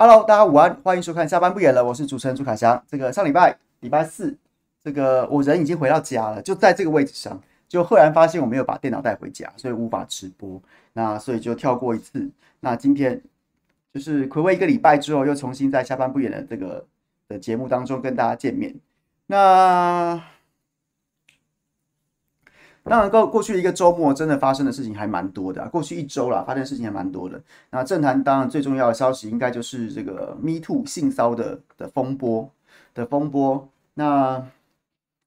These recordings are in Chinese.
Hello，大家午安，欢迎收看下班不演了，我是主持人朱凯翔。这个上礼拜礼拜四，这个我人已经回到家了，就在这个位置上，就赫然发现我没有把电脑带回家，所以无法直播。那所以就跳过一次。那今天就是睽违一个礼拜之后，又重新在下班不演的这个的节目当中跟大家见面。那。当然，过过去一个周末真的发生的事情还蛮多的啊。过去一周啦，发生的事情还蛮多的。那政坛当然最重要的消息，应该就是这个 Me Too 性骚的的风波的风波。那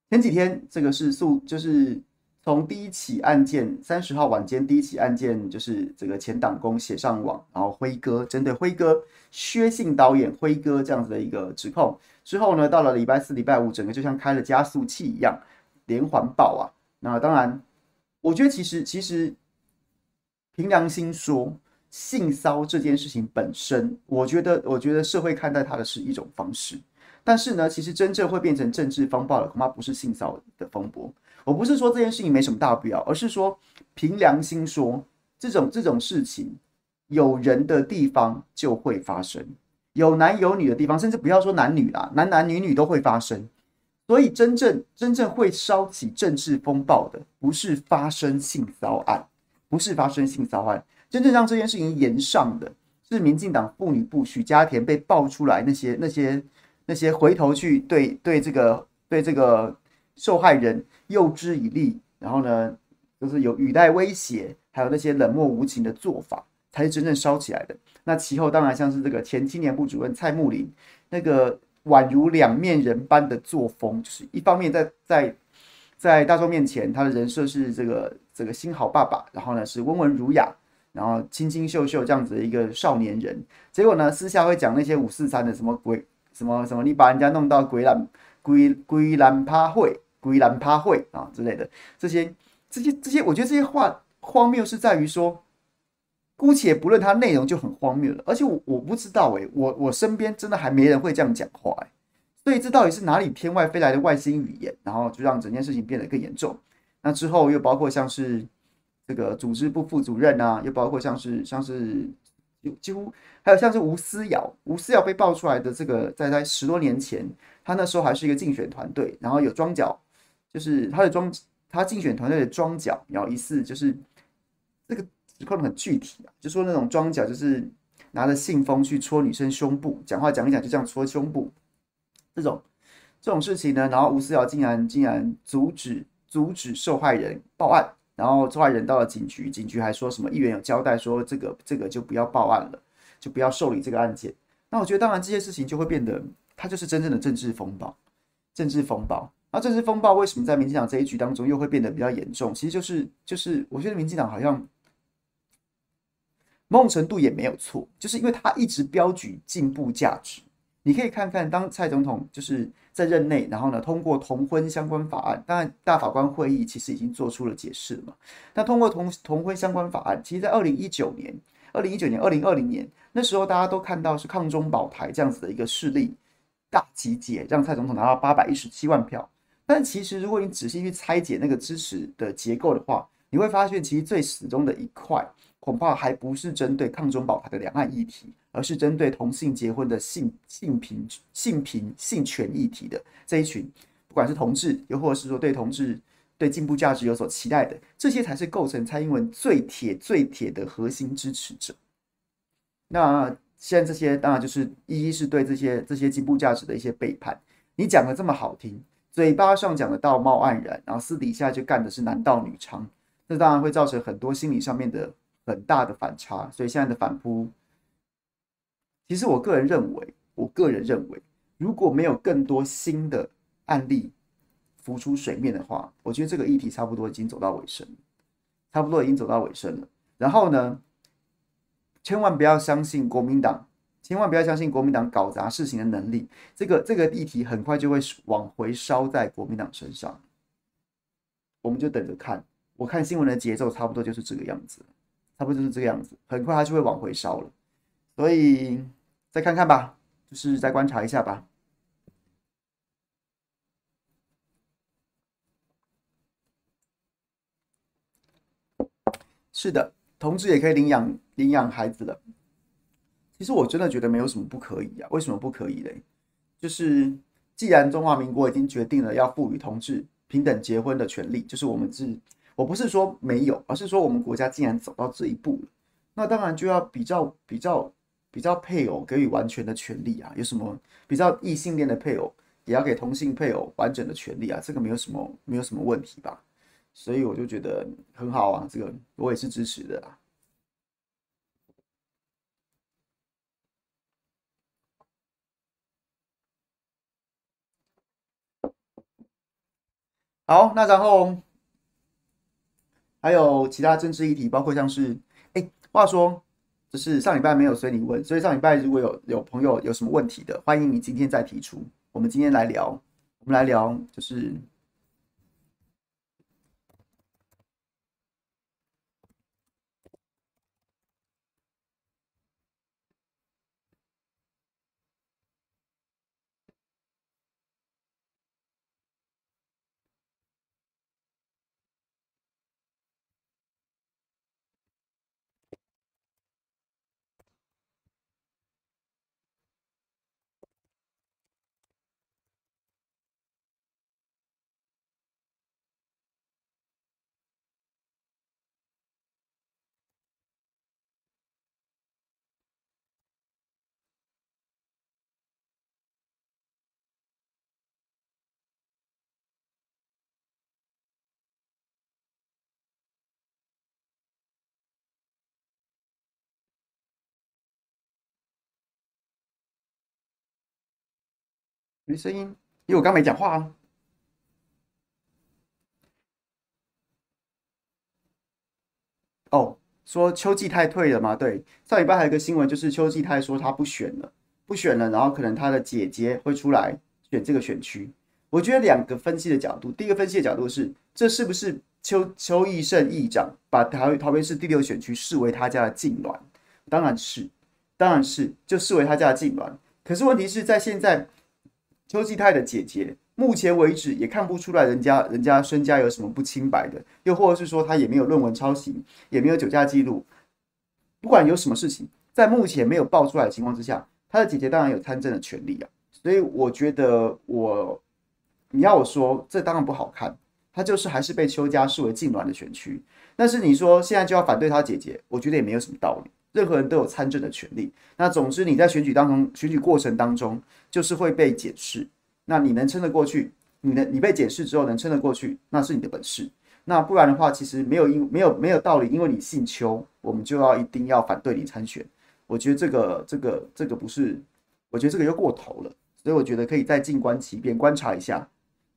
前几天这个是诉，就是从第一起案件三十号晚间第一起案件，就是这个前党工写上网，然后辉哥针对辉哥薛姓导演辉哥这样子的一个指控之后呢，到了礼拜四、礼拜五，整个就像开了加速器一样，连环爆啊！那当然，我觉得其实其实凭良心说，性骚这件事情本身，我觉得我觉得社会看待它的是一种方式。但是呢，其实真正会变成政治风暴的，恐怕不是性骚的风波。我不是说这件事情没什么大不了，而是说凭良心说，这种这种事情有人的地方就会发生，有男有女的地方，甚至不要说男女啦，男男女女都会发生。所以，真正真正会烧起政治风暴的，不是发生性骚案，不是发生性骚案，真正让这件事情延上的，是民进党妇女部许家田被爆出来那些那些那些回头去对对这个对这个受害人诱之以利，然后呢，就是有语带威胁，还有那些冷漠无情的做法，才是真正烧起来的。那其后当然像是这个前青年部主任蔡慕林那个。宛如两面人般的作风，就是一方面在在在大众面前，他的人设是这个这个新好爸爸，然后呢是温文儒雅，然后清清秀秀这样子的一个少年人。结果呢，私下会讲那些五四三的什么鬼什么什么，你把人家弄到鬼兰鬼鬼兰趴会鬼兰趴会啊之类的这些这些这些，我觉得这些话荒谬是在于说。姑且不论它内容就很荒谬了，而且我我不知道诶，我我身边真的还没人会这样讲话诶，所以这到底是哪里天外飞来的外星语言？然后就让整件事情变得更严重。那之后又包括像是这个组织部副主任啊，又包括像是像是几乎还有像是吴思瑶，吴思瑶被爆出来的这个在在十多年前，他那时候还是一个竞选团队，然后有装脚，就是他的装他竞选团队的装脚，然后疑似就是这个。指控的很具体啊，就说那种装脚，就是拿着信封去戳女生胸部，讲话讲一讲就这样戳胸部，这种这种事情呢，然后吴思瑶竟然竟然阻止阻止受害人报案，然后受害人到了警局，警局还说什么议员有交代说这个这个就不要报案了，就不要受理这个案件。那我觉得当然这些事情就会变得，它就是真正的政治风暴，政治风暴。那政治风暴为什么在民进党这一局当中又会变得比较严重？其实就是就是我觉得民进党好像。某种程度也没有错，就是因为他一直标举进步价值。你可以看看，当蔡总统就是在任内，然后呢通过同婚相关法案，当然大法官会议其实已经做出了解释嘛。那通过同同婚相关法案，其实，在二零一九年、二零一九年、二零二零年那时候，大家都看到是抗中保台这样子的一个势力大集结，让蔡总统拿到八百一十七万票。但其实，如果你仔细去拆解那个支持的结构的话，你会发现，其实最始终的一块。恐怕还不是针对抗中保台的两岸议题，而是针对同性结婚的性性平性平性权议题的这一群，不管是同志，又或者是说对同志对进步价值有所期待的，这些才是构成蔡英文最铁最铁的核心支持者。那现在这些当然就是一一是对这些这些进步价值的一些背叛。你讲的这么好听，嘴巴上讲的道貌岸然，然后私底下就干的是男盗女娼，这当然会造成很多心理上面的。很大的反差，所以现在的反扑，其实我个人认为，我个人认为，如果没有更多新的案例浮出水面的话，我觉得这个议题差不多已经走到尾声，差不多已经走到尾声了。然后呢，千万不要相信国民党，千万不要相信国民党搞砸事情的能力，这个这个议题很快就会往回烧在国民党身上，我们就等着看。我看新闻的节奏差不多就是这个样子。差不多就是这个样子，很快它就会往回烧了，所以再看看吧，就是再观察一下吧。是的，同志也可以领养领养孩子的。其实我真的觉得没有什么不可以啊，为什么不可以嘞？就是既然中华民国已经决定了要赋予同志平等结婚的权利，就是我们是，我不是说没有，而是说我们国家既然走到这一步了，那当然就要比较比较比较配偶给予完全的权利啊。有什么比较异性恋的配偶也要给同性配偶完整的权利啊？这个没有什么没有什么问题吧？所以我就觉得很好啊，这个我也是支持的啊。好，那然后还有其他政治议题，包括像是，哎，话说，就是上礼拜没有随你问，所以上礼拜如果有有朋友有什么问题的，欢迎你今天再提出，我们今天来聊，我们来聊，就是。没声音，因为我刚没讲话啊。哦，说邱继泰退了吗？对，上礼拜还有一个新闻，就是邱继泰说他不选了，不选了，然后可能他的姐姐会出来选这个选区。我觉得两个分析的角度，第一个分析的角度是，这是不是邱邱奕胜议长把桃桃园市第六选区视为他家的禁臠？当然是，当然是，就视为他家的禁臠。可是问题是在现在。邱继泰的姐姐，目前为止也看不出来人家人家身家有什么不清白的，又或者是说他也没有论文抄袭，也没有酒驾记录。不管有什么事情，在目前没有爆出来的情况之下，他的姐姐当然有参政的权利啊。所以我觉得我，你要我说，这当然不好看。他就是还是被邱家视为禁臠的选区。但是你说现在就要反对他姐姐，我觉得也没有什么道理。任何人都有参政的权利。那总之你在选举当中，选举过程当中就是会被检视。那你能撑得过去，你能你被检视之后能撑得过去，那是你的本事。那不然的话，其实没有因没有没有道理，因为你姓邱，我们就要一定要反对你参选。我觉得这个这个这个不是，我觉得这个又过头了。所以我觉得可以再静观其变，观察一下。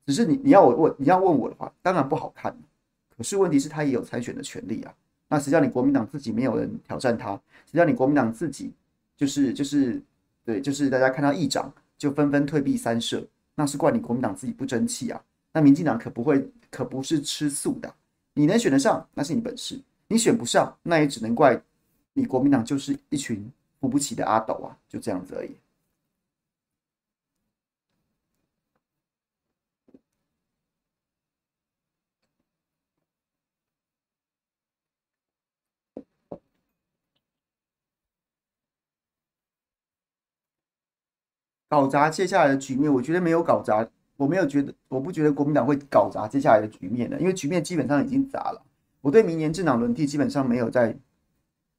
只是你你要我问你要问我的话，当然不好看。可是问题是，他也有参选的权利啊。那谁叫你国民党自己没有人挑战他？谁叫你国民党自己就是就是对，就是大家看到议长就纷纷退避三舍，那是怪你国民党自己不争气啊！那民进党可不会，可不是吃素的。你能选得上，那是你本事；你选不上，那也只能怪你国民党就是一群扶不起的阿斗啊！就这样子而已。搞砸接下来的局面，我觉得没有搞砸，我没有觉得，我不觉得国民党会搞砸接下来的局面的，因为局面基本上已经砸了。我对明年政党轮替基本上没有再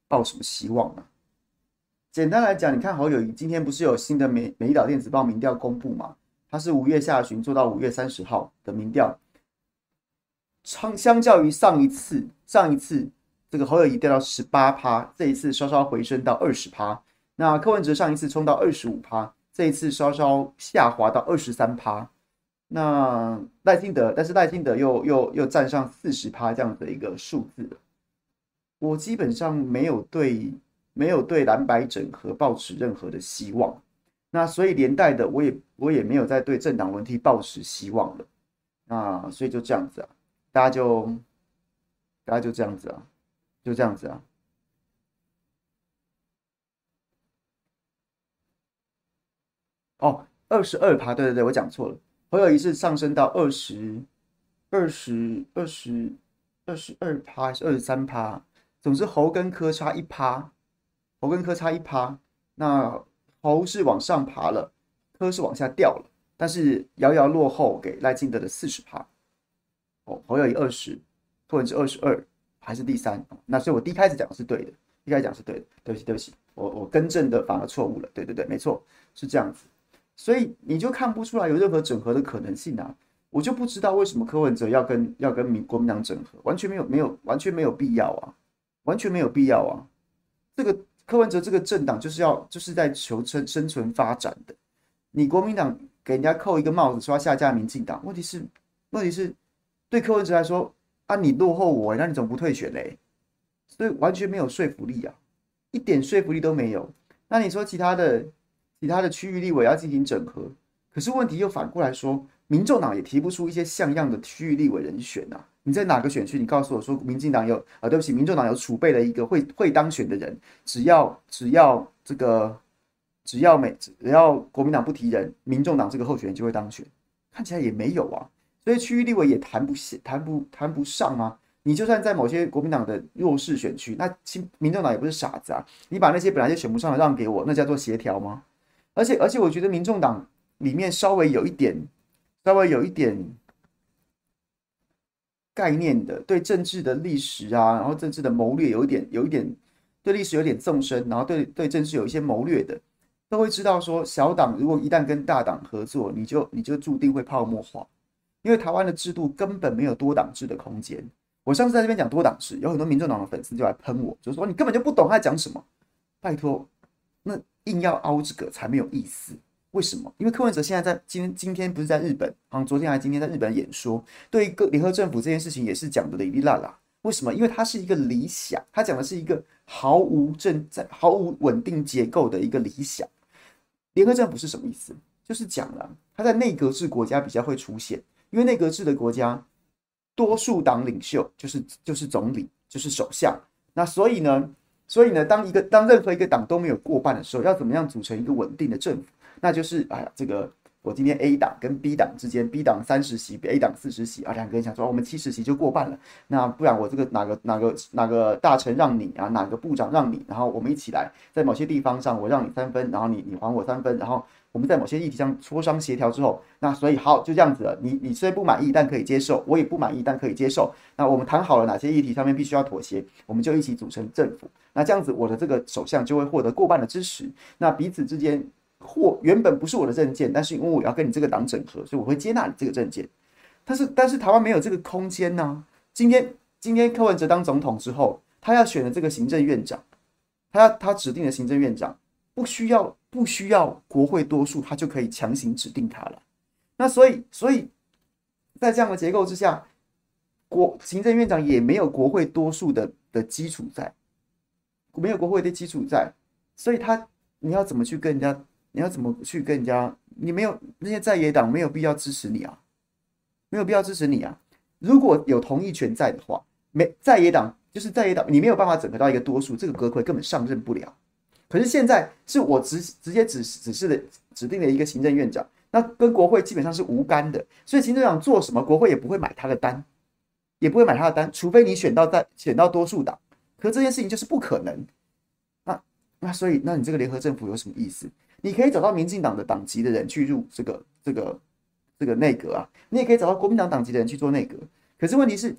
抱什么希望了。简单来讲，你看侯友宜今天不是有新的美美岛电子报民调公布吗？他是五月下旬做到五月三十号的民调，相相较于上一次，上一次这个侯友宜掉到十八趴，这一次稍稍回升到二十趴。那柯文哲上一次冲到二十五趴。这一次稍稍下滑到二十三趴，那赖清德，但是赖清德又又又站上四十趴这样的一个数字。我基本上没有对没有对蓝白整合抱持任何的希望，那所以连带的我也我也没有再对政党轮替抱持希望了。那所以就这样子啊，大家就大家就这样子啊，就这样子啊。哦，二十二趴，对对对，我讲错了。侯友宜是上升到二十二十二十二十二趴还是二十三趴？总之，侯跟柯差一趴，侯跟柯差一趴。那侯是往上爬了，柯是往下掉了，但是遥遥落后给赖清德的四十趴。哦，侯友宜二十，柯文哲二十二，还是第三。那所以我第一开始讲的是对的，一开始讲是对的，对不起，对不起，我我更正的反而错误了。对对对，没错，是这样子。所以你就看不出来有任何整合的可能性啊！我就不知道为什么柯文哲要跟要跟民国民党整合，完全没有没有完全没有必要啊，完全没有必要啊！这个柯文哲这个政党就是要就是在求生生存发展的，你国民党给人家扣一个帽子说要下架民进党，问题是问题是对柯文哲来说啊，你落后我，那你怎么不退选嘞？所以完全没有说服力啊，一点说服力都没有。那你说其他的？其他的区域立委要进行整合，可是问题又反过来说，民众党也提不出一些像样的区域立委人选啊！你在哪个选区？你告诉我说，民进党有啊？对不起，民众党有储备了一个会会当选的人，只要只要这个只要每只要国民党不提人，民众党这个候选人就会当选，看起来也没有啊！所以区域立委也谈不谈不谈不上啊！你就算在某些国民党的弱势选区，那民众党也不是傻子啊！你把那些本来就选不上的让给我，那叫做协调吗？而且而且，我觉得民众党里面稍微有一点，稍微有一点概念的，对政治的历史啊，然后政治的谋略有一点，有一点对历史有点纵深，然后对对政治有一些谋略的，都会知道说，小党如果一旦跟大党合作，你就你就注定会泡沫化，因为台湾的制度根本没有多党制的空间。我上次在这边讲多党制，有很多民众党的粉丝就来喷我，就说你根本就不懂他在讲什么，拜托，那。硬要凹这个才没有意思，为什么？因为柯文哲现在在今天今天不是在日本，好像昨天还今天在日本演说，对一个联合政府这件事情也是讲的哩哩啦啦。为什么？因为他是一个理想，他讲的是一个毫无正在毫无稳定结构的一个理想。联合政府是什么意思？就是讲了他在内阁制国家比较会出现，因为内阁制的国家多数党领袖就是就是总理就是首相，那所以呢？所以呢，当一个当任何一个党都没有过半的时候，要怎么样组成一个稳定的政府？那就是哎呀，这个我今天 A 党跟 B 党之间，B 党三十席，A 党四十席啊，两个人想说我们七十席就过半了。那不然我这个哪个哪个哪个大臣让你啊，哪个部长让你，然后我们一起来在某些地方上我让你三分，然后你你还我三分，然后。我们在某些议题上磋商协调之后，那所以好就这样子了。你你虽然不满意，但可以接受；我也不满意，但可以接受。那我们谈好了哪些议题上面必须要妥协，我们就一起组成政府。那这样子，我的这个首相就会获得过半的支持。那彼此之间或原本不是我的政见，但是因为我要跟你这个党整合，所以我会接纳你这个政见。但是但是台湾没有这个空间呢、今天今天柯文哲当总统之后，他要选的这个行政院长，他要他指定的行政院长。不需要不需要国会多数，他就可以强行指定他了。那所以所以在这样的结构之下，国行政院长也没有国会多数的的基础在，没有国会的基础在，所以他你要怎么去跟人家？你要怎么去跟人家？你没有那些在野党没有必要支持你啊，没有必要支持你啊。如果有同意权在的话，没在野党就是在野党，你没有办法整合到一个多数，这个国会根本上任不了。可是现在是我直直接指指示的指定的一个行政院长，那跟国会基本上是无干的，所以行政院长做什么，国会也不会买他的单，也不会买他的单，除非你选到在选到多数党，可这件事情就是不可能。那那所以，那你这个联合政府有什么意思？你可以找到民进党的党籍的人去入这个这个这个内阁啊，你也可以找到国民党党籍的人去做内阁，可是问题是。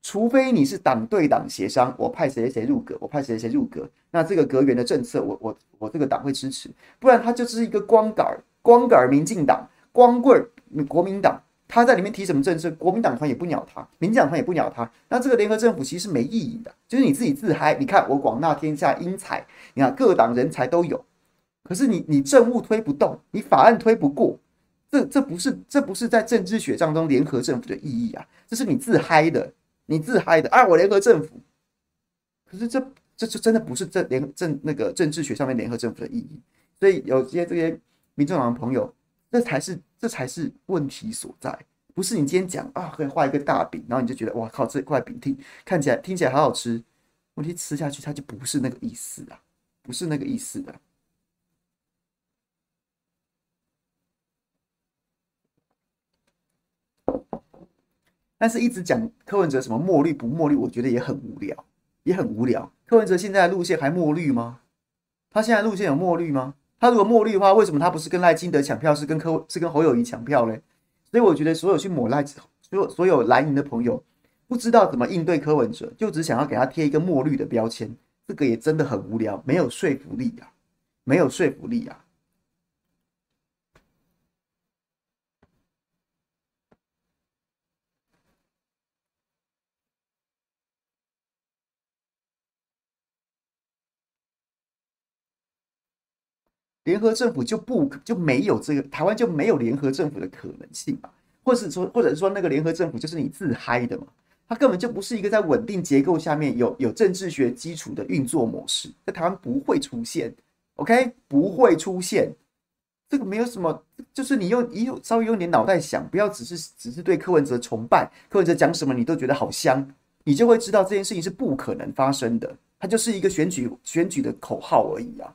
除非你是党对党协商，我派谁谁入阁，我派谁谁入阁，那这个阁员的政策我，我我我这个党会支持，不然他就是一个光杆光杆民进党，光棍国民党，他在里面提什么政策，国民党团也不鸟他，民进党团也不鸟他，那这个联合政府其实是没意义的，就是你自己自嗨。你看我广纳天下英才，你看各党人才都有，可是你你政务推不动，你法案推不过，这这不是这不是在政治学当中联合政府的意义啊，这是你自嗨的。你自嗨的啊！我联合政府，可是这这这真的不是这联政那个政治学上面联合政府的意义。所以有些这些民众党的朋友，这才是这才是问题所在。不是你今天讲啊，可以画一个大饼，然后你就觉得哇靠，这块饼听看起来听起来好好吃，问题吃下去它就不是那个意思啊，不是那个意思的。但是，一直讲柯文哲什么墨绿不墨绿，我觉得也很无聊，也很无聊。柯文哲现在的路线还墨绿吗？他现在路线有墨绿吗？他如果墨绿的话，为什么他不是跟赖清德抢票，是跟柯是跟侯友宜抢票嘞？所以我觉得所有去抹赖，所有所有蓝营的朋友，不知道怎么应对柯文哲，就只想要给他贴一个墨绿的标签，这个也真的很无聊，没有说服力啊，没有说服力啊。联合政府就不就没有这个，台湾就没有联合政府的可能性嘛？或是说，或者说那个联合政府就是你自嗨的嘛？它根本就不是一个在稳定结构下面有有政治学基础的运作模式，在台湾不会出现，OK？不会出现，这个没有什么，就是你用你有稍微用点脑袋想，不要只是只是对柯文哲崇拜，柯文哲讲什么你都觉得好香，你就会知道这件事情是不可能发生的，它就是一个选举选举的口号而已啊。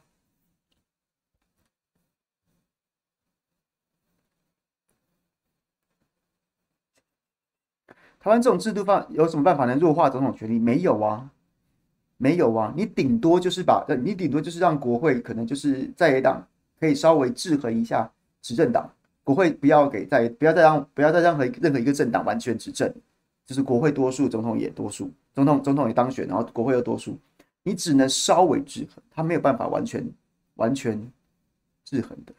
台湾这种制度方有什么办法能弱化总统权力？没有啊，没有啊。你顶多就是把，你顶多就是让国会可能就是在野党可以稍微制衡一下执政党，国会不要给在不要再让不要再让任何任何一个政党完全执政，就是国会多数，总统也多数，总统总统也当选，然后国会又多数，你只能稍微制衡，他没有办法完全完全制衡的。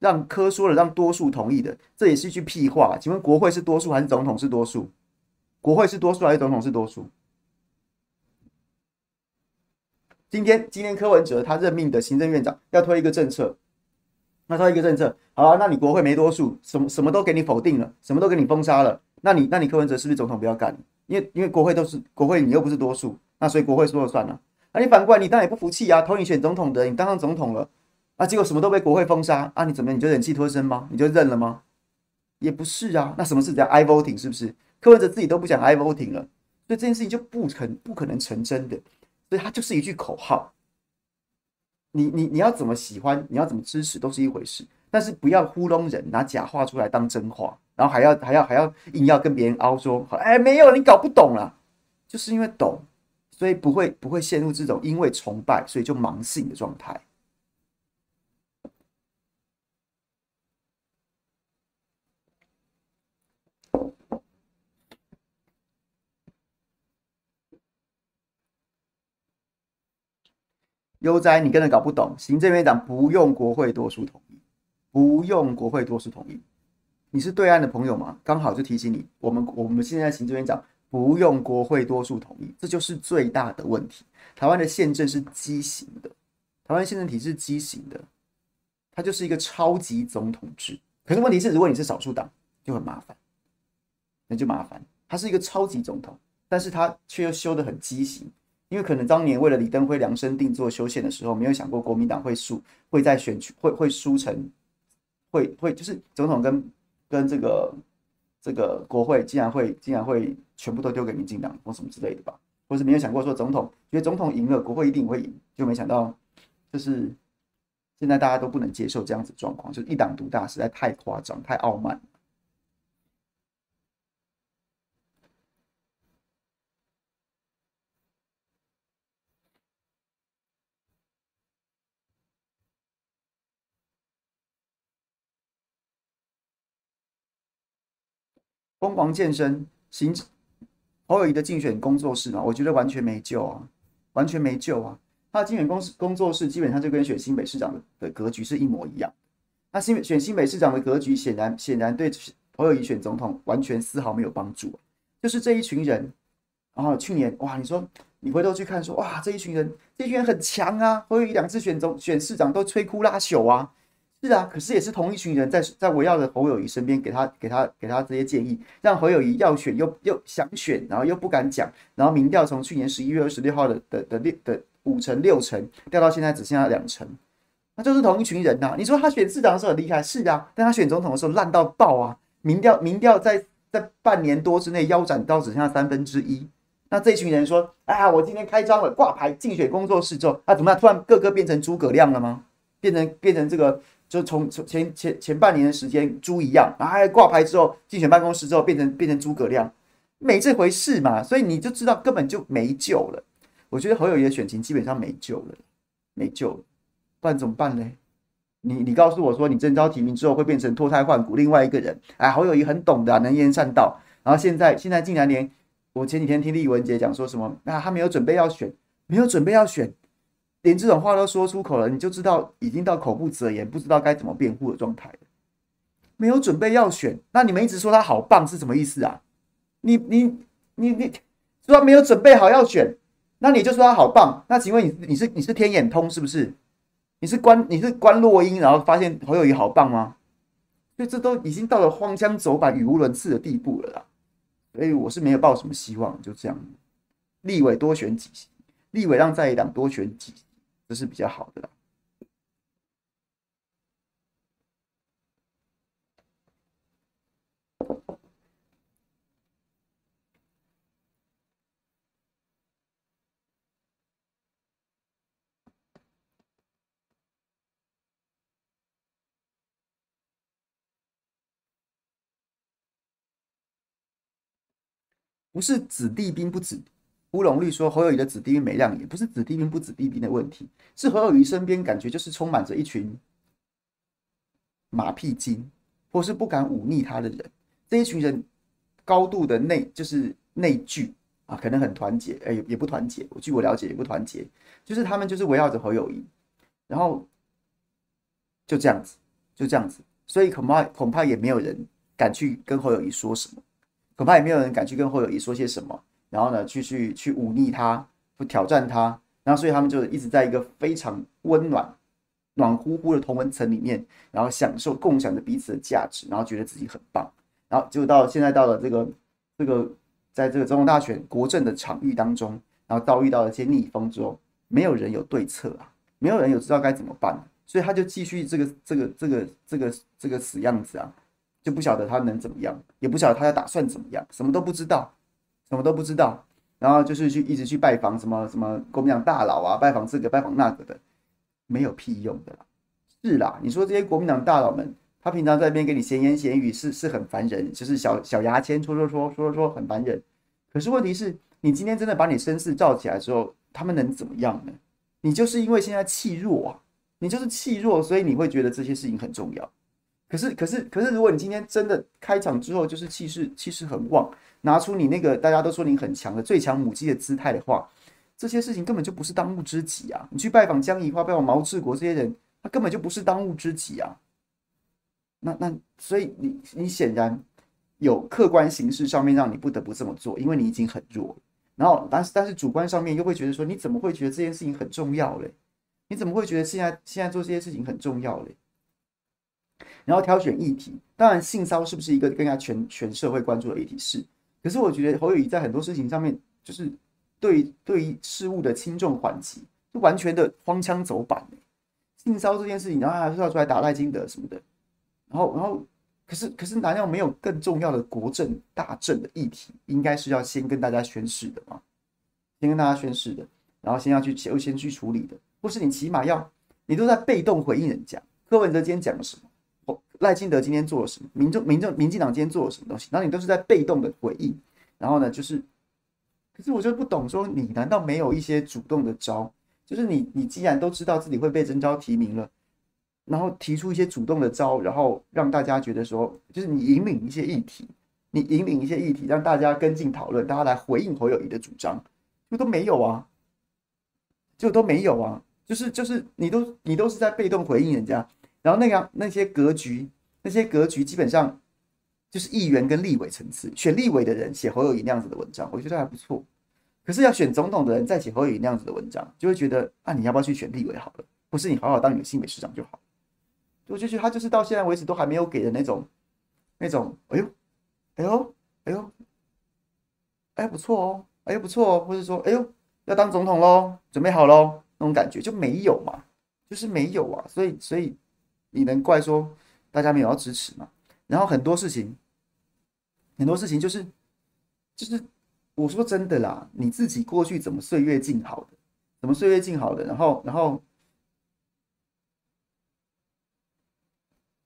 让科说了，让多数同意的，这也是一句屁话。请问国会是多数还是总统是多数？国会是多数还是总统是多数？今天，今天柯文哲他任命的行政院长要推一个政策，那推一个政策，好啊，那你国会没多数，什么什么都给你否定了，什么都给你封杀了，那你那你柯文哲是不是总统不要干？因为因为国会都是国会，你又不是多数，那所以国会说了算了。那你反过来，你当然也不服气啊，投你选总统的，你当上总统了。啊，结果什么都被国会封杀啊！你怎么你就忍气吞声吗？你就认了吗？也不是啊。那什么是叫 I voting？是不是柯文哲自己都不讲 I voting 了？所以这件事情就不可不可能成真的。所以它就是一句口号。你你你要怎么喜欢，你要怎么支持都是一回事，但是不要糊弄人，拿假话出来当真话，然后还要还要还要硬要跟别人凹说，哎，没有，你搞不懂啦，就是因为懂，所以不会不会陷入这种因为崇拜所以就盲信的状态。悠哉，你根本搞不懂。行政院长不用国会多数同意，不用国会多数同意。你是对岸的朋友吗？刚好就提醒你，我们我们现在行政院长不用国会多数同意，这就是最大的问题。台湾的宪政是畸形的，台湾宪政体制畸形的，它就是一个超级总统制。可是问题是，如果你是少数党，就很麻烦，那就麻烦。他是一个超级总统，但是他却又修得很畸形。因为可能当年为了李登辉量身定做修宪的时候，没有想过国民党会输，会在选区会会输成，会会就是总统跟跟这个这个国会竟然会竟然会全部都丢给民进党或什么之类的吧？或是没有想过说总统因为总统赢了，国会一定会赢，就没想到就是现在大家都不能接受这样子状况，就一党独大实在太夸张，太傲慢。疯狂健身，行侯友宜的竞选工作室嘛，我觉得完全没救啊，完全没救啊！他的竞选工工作室基本上就跟选新北市长的的格局是一模一样。那新选新北市长的格局显然显然对侯友宜选总统完全丝毫没有帮助，就是这一群人。然后去年哇，你说你回头去看说哇，这一群人这一群人很强啊，侯友宜两次选总选市长都摧枯拉朽啊。是啊，可是也是同一群人在在围绕着侯友谊身边，给他给他给他这些建议，让侯友谊要选又又想选，然后又不敢讲，然后民调从去年十一月二十六号的的的六的五成六成掉到现在只剩下两成，那就是同一群人呐、你说他选市长的时候很厉害，是啊，但他选总统的时候烂到爆啊，民调民调在在半年多之内腰斩到只剩下三分之一。那这群人说，啊，我今天开张了挂牌竞选工作室之后，他、啊、怎么样？突然个个变成诸葛亮了吗？变成变成这个？就从从前前前半年的时间猪一样，哎，挂牌之后竞选办公室之后变成变成诸葛亮，没这回事嘛，所以你就知道根本就没救了。我觉得侯友谊的选情基本上没救了，没救了，不然怎么办呢？你你告诉我说，你征召提名之后会变成脱胎换骨，另外一个人，哎，侯友谊很懂的、能言善道，然后现在现在竟然连我前几天听李文杰讲说什么，那、啊、他没有准备要选，没有准备要选，连这种话都说出口了，你就知道已经到口不择言，不知道该怎么辩护的状态了。没有准备要选，那你们一直说他好棒是什么意思啊？你你你你说没有准备好要选，那你就说他好棒，那请问你你是你是天眼通是不是？你是观你是观落音，然后发现侯友宜好棒吗？所以这都已经到了荒腔走板、语无伦次的地步了啦。所以我是没有抱什么希望，就这样。立委多选几席，立委让在野党多选几席，这是比较好的啦。不是子弟兵不子，乌龙绿说侯友宜的子弟兵没亮眼，不是子弟兵不子弟兵的问题，是侯友宜身边感觉就是充满着一群马屁精，或是不敢忤逆他的人，这一群人高度的内就是内聚啊，可能很团结，哎、也不团结，据我了解也不团结，就是他们就是围绕着侯友宜，然后就这样子，就这样子，所以恐怕恐怕也没有人敢去跟侯友宜说什么。恐怕也没有人敢去跟侯友宜说些什么，然后呢，去去去忤逆他，不挑战他，然后所以他们就一直在一个非常温暖、暖乎乎的同温层里面，然后享受共享着彼此的价值，然后觉得自己很棒，然后就到现在到了这个这个在这个总统大选国政的场域当中，然后遭遇到了一些逆风之后，没有人有对策啊，没有人有知道该怎么办，所以他就继续这个这个这个这个这个死样子啊。就不晓得他能怎么样，也不晓得他要打算怎么样，什么都不知道，什么都不知道。然后就是去一直去拜访什么什么国民党大佬啊，拜访这个拜访那个的，没有屁用的啦。是啦，你说这些国民党大佬们，他平常在那边给你闲言闲语，是是很烦人，就是小小牙签戳戳戳戳戳戳很烦人。可是问题是你今天真的把你身世造起来之后，他们能怎么样呢？你就是因为现在气弱啊，你就是气弱，所以你会觉得这些事情很重要。可是，可是，可是，如果你今天真的开场之后就是气势气势很旺，拿出你那个大家都说你很强的最强母鸡的姿态的话，这些事情根本就不是当务之急啊！你去拜访江宜桦、拜访毛治国这些人，他根本就不是当务之急啊！那那，所以你你显然有客观形势上面让你不得不这么做，因为你已经很弱。然后，但是但是主观上面又会觉得说，你怎么会觉得这件事情很重要嘞？你怎么会觉得现在现在做这些事情很重要嘞？然后挑选议题，当然性骚是不是一个更加全全社会关注的议题是？可是我觉得侯友谊在很多事情上面，就是对对于事物的轻重缓急，就完全的荒腔走板。性骚这件事情，然后还是要出来打赖金德什么的，然后然后，可是可是难道没有更重要的国政大政的议题，应该是要先跟大家宣誓的吗？先跟大家宣誓的，然后先要去优先去处理的，或是你起码要，你都在被动回应人家。柯文哲今天讲了什么？赖清德今天做了什么？民众、民众、民进党今天做了什么东西？然后你都是在被动的回应，然后呢，就是，可是我就不懂，说你难道没有一些主动的招？就是你，你既然都知道自己会被征召提名了，然后提出一些主动的招，然后让大家觉得说，就是你引领一些议题，你引领一些议题，让大家跟进讨论，大家来回应侯友谊的主张，就都没有啊，就都没有啊，就是就是你都你都是在被动回应人家。然后那个那些格局，那些格局基本上就是议员跟立委层次，选立委的人写侯友宜那样子的文章，我觉得还不错。可是要选总统的人再写侯友宜那样子的文章，就会觉得啊，你要不要去选立委好了？不是你好好当你的新北市长就好。我就觉得他就是到现在为止都还没有给的那种那种，哎呦，哎呦，哎呦，哎不错哦，哎不错哦，或者说哎呦要当总统喽，准备好喽，那种感觉就没有嘛，就是没有啊，所以所以。你能怪说大家没有要支持吗？然后很多事情，很多事情就是就是我说真的啦，你自己过去怎么岁月静好的，怎么岁月静好的，然后然后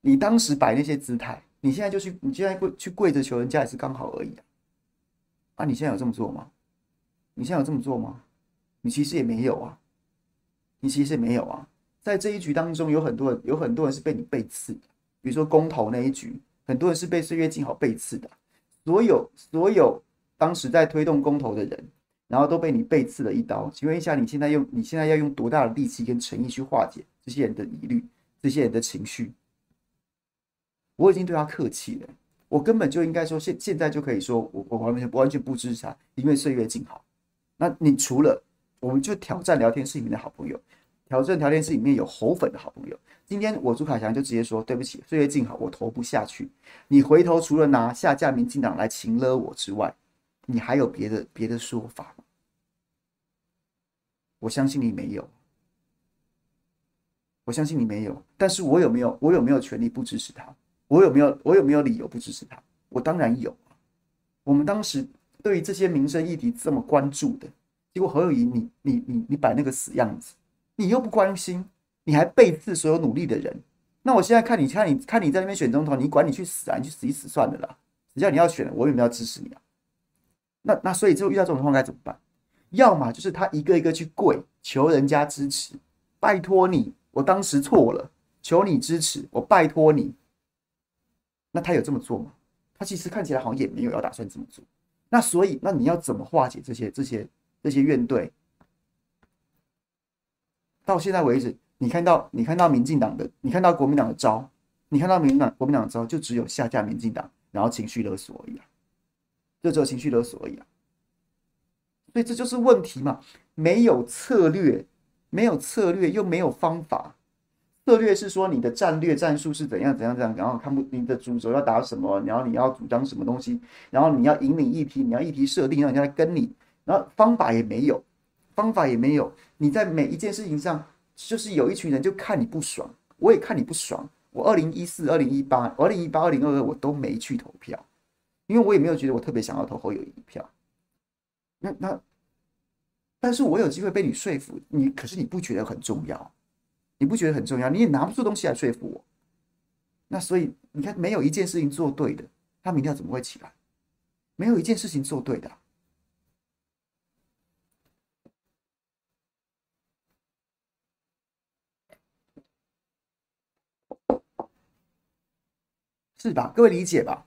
你当时摆那些姿态，你现在就去，你现在跪去跪着求人家也是刚好而已啊。啊，你现在有这么做吗？你现在有这么做吗？你其实也没有啊，你其实也没有啊。在这一局当中，有很多人，有很多人是被你背刺的。比如说公投那一局，很多人是被岁月静好背刺的。所有所有当时在推动公投的人，然后都被你背刺了一刀。请问一下，你现在用你现在要用多大的力气跟诚意去化解这些人的疑虑，这些人的情绪？我已经对他客气了，我根本就应该说现现在就可以说我我完全完全不支持他，因为岁月静好。那你除了我们就挑战聊天室里面的好朋友，挑战聊天室里面有侯粉的好朋友，今天我朱凯翔就直接说对不起，岁月静好，我投不下去。你回头除了拿下架民进党来情勒我之外，你还有别的别的说法吗？我相信你没有，我相信你没有。但是我有没有我有没有权利不支持他？我有没有我有没有理由不支持他？我当然有。我们当时对于这些民生议题这么关注的，结果侯友宜你你你你摆那个死样子，你又不关心，你还背刺所有努力的人。那我现在看你看你看你在那边选总统，你管你去死啊！你去死一死算了啦。只要你要选，我有没有要支持你啊？那那所以就遇到这种状况该怎么办？要么就是他一个一个去跪求人家支持，拜托你，我当时错了，求你支持，我拜托你。那他有这么做吗？他其实看起来好像也没有要打算这么做。那所以，那你要怎么化解这些这些这些怨怼？到现在为止，你看到你看到民进党的，你看到国民党的招，你看到民党国民党的招，就只有下架民进党，然后情绪勒索而已啊，就只有情绪勒索而已啊。所以这就是问题嘛，没有策略，没有策略，又没有方法。策略是说你的战略战术是怎样怎样怎样，然后看不你的主轴要打什么，然后你要主张什么东西，然后你要引领议题，你要议题设定让人家来跟你，然后方法也没有，方法也没有。你在每一件事情上，就是有一群人就看你不爽，我也看你不爽。我二零一四、二零一八、二零一八、二零二二我都没去投票，因为我也没有觉得我特别想要投侯友宜一票。那那，但是我有机会被你说服，你可是你不觉得很重要？你不觉得很重要？你也拿不出东西来说服我。那所以你看，没有一件事情做对的，他明天怎么会起来？没有一件事情做对的，是吧？各位理解吧？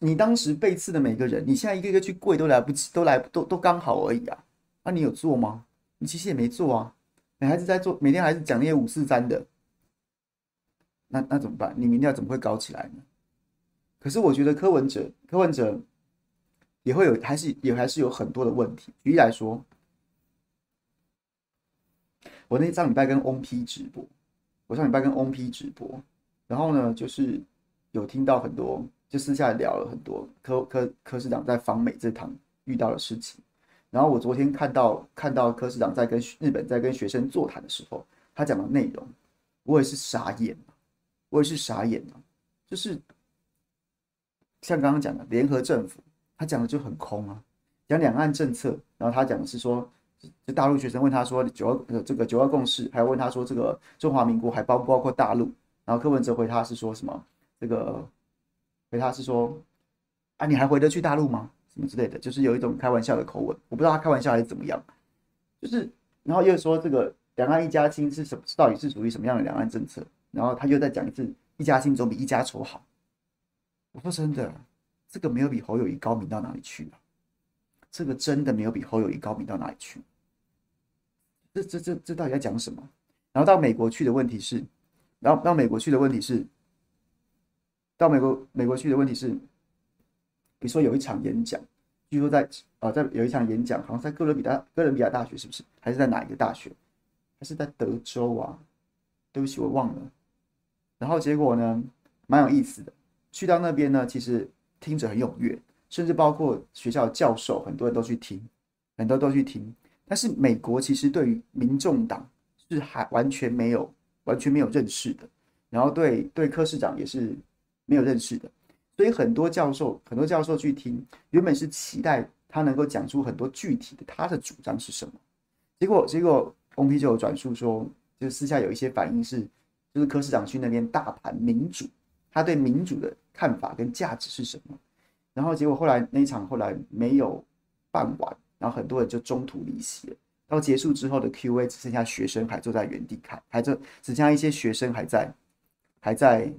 你当时被刺的每个人，你现在一个一个去跪都来不及，都来都都刚好而已啊。那你有做吗？你其实也没做啊。你还是在做，每天还是讲那些五四三的，那那怎么办？你明天要怎么会搞起来呢？可是我觉得柯文哲，柯文哲也会有，还是也还是有很多的问题。举例来说，我那上礼拜跟翁 P 直播，我上礼拜跟翁 P 直播，然后呢，就是有听到很多，就私下聊了很多科科科市长在访美这趟遇到的事情。然后我昨天看到看到科市长在跟日本在跟学生座谈的时候，他讲的内容，我也是傻眼，我也是傻眼！就是像刚刚讲的联合政府，他讲的就很空啊，讲两岸政策，然后他讲的是说，就大陆学生问他说九二这个九二共识，还有问他说这个中华民国还包不包括大陆？然后柯文哲回他是说什么？这个回他是说啊，你还回得去大陆吗？什么之类的，就是有一种开玩笑的口吻，我不知道他开玩笑还是怎么样。就是，然后又说这个两岸一家亲是什么？到底是属于什么样的两岸政策？然后他又再讲一次，一家亲总比一家仇好。我说真的，这个没有比侯友谊高明到哪里去啊？这个真的没有比侯友谊高明到哪里去？这这这这到底在讲什么？然后到美国去的问题是，然后到美国去的问题是，到美国美国去的问题是。比如说有一场演讲，据说在啊、在有一场演讲，好像在哥伦比亚哥伦比亚大学，是不是？还是在哪一个大学？还是在德州啊？对不起，我忘了。然后结果呢，蛮有意思的。去到那边呢，其实听着很踊跃，甚至包括学校的教授，很多人都去听，很多都去听。但是美国其实对于民众党是还完全没有完全没有认识的，然后对对柯市长也是没有认识的。所以很多教授，很多教授去听，原本是期待他能够讲出很多具体的他的主张是什么，结果结果翁 P 就有转述说，就私下有一些反应是，就是柯市长去那边大谈民主，他对民主的看法跟价值是什么，然后结果后来那一场后来没有办完，然后很多人就中途离席了。到结束之后的 Q&A 只剩下学生还坐在原地看，还就只剩下一些学生还在还在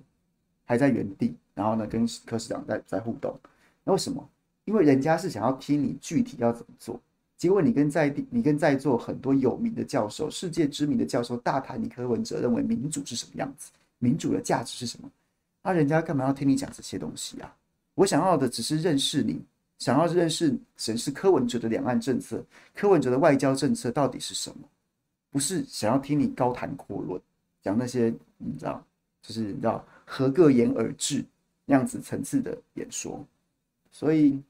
还在原地，然后呢跟科室长在在互动。那为什么？因为人家是想要听你具体要怎么做。结果你跟在地，你跟在座很多有名的教授、世界知名的教授大谈你柯文哲认为民主是什么样子，民主的价值是什么？那人家干嘛要听你讲这些东西啊？我想要的只是认识你，想要认识审视柯文哲的两岸政策，柯文哲的外交政策到底是什么？不是想要听你高谈阔论，讲那些你知道，就是你知道合个言而治那样子层次的演说，所以。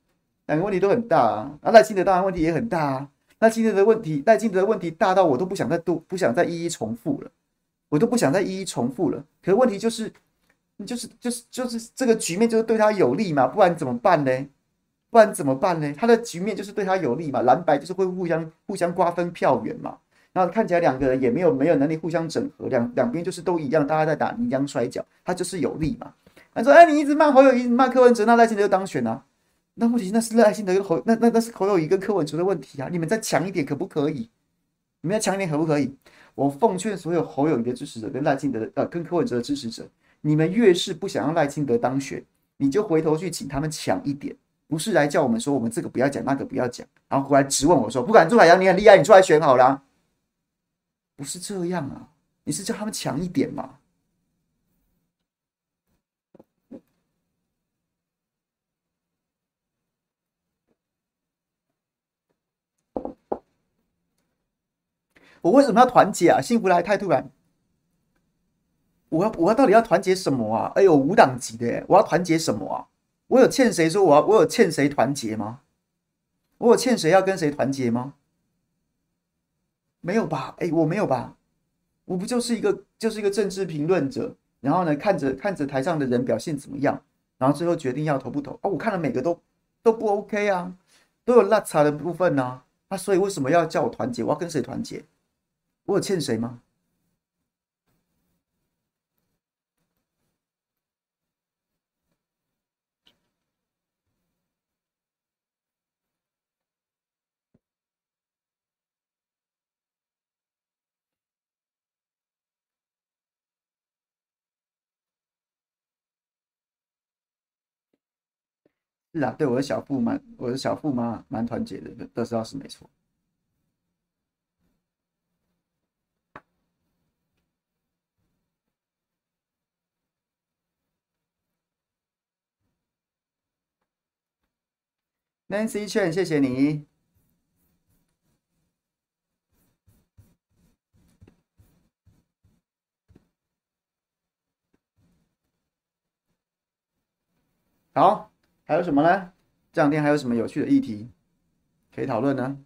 两个问题都很大啊，那赖清德当然问题也很大啊。赖清德的问题，赖清德的问题大到我都不想再多，不想再一一重复了，我都不想再一一重复了。可是问题就是，你就是就是就是这个局面就是对他有利嘛，不然怎么办呢？不然怎么办呢？他的局面就是对他有利嘛，蓝白就是会互相互相瓜分票源嘛。然后看起来两个人也没有没有能力互相整合，两两边就是都一样，大家在打泥浆摔跤，他就是有利嘛。他说：“哎，你一直骂侯友谊，骂柯文哲，那赖清德就当选啊。”那问题那是赖清德跟侯那那那是侯友谊跟柯文哲的问题啊！你们再强一点可不可以？你们再强一点可不可以？我奉劝所有侯友谊的支持者跟赖清德呃跟柯文哲的支持者，你们越是不想让赖清德当选，你就回头去请他们强一点，不是来叫我们说我们这个不要讲，那个不要讲，然后回来质问我说不敢朱海洋，你很厉害，你出来选好了，不是这样啊！你是叫他们强一点嘛？我为什么要团结啊？幸福来太突然，我要我要到底要团结什么啊？哎呦，五党级的，我要团结什么啊？我有欠谁说我要我有欠谁团结吗？我有欠谁要跟谁团结吗？没有吧？哎，我没有吧？我不就是一个就是一个政治评论者，然后呢，看着看着台上的人表现怎么样，然后最后决定要投不投啊？我看了每个都都不 OK 啊，都有落差的部分呢。啊，所以为什么要叫我团结？我要跟谁团结？我有欠谁吗？是啊，对，我的小腹蛮，我的小腹蛮蛮团结的，都知道是没错。Nancy 劝，谢谢你。好，还有什么呢？这两天还有什么有趣的议题可以讨论呢？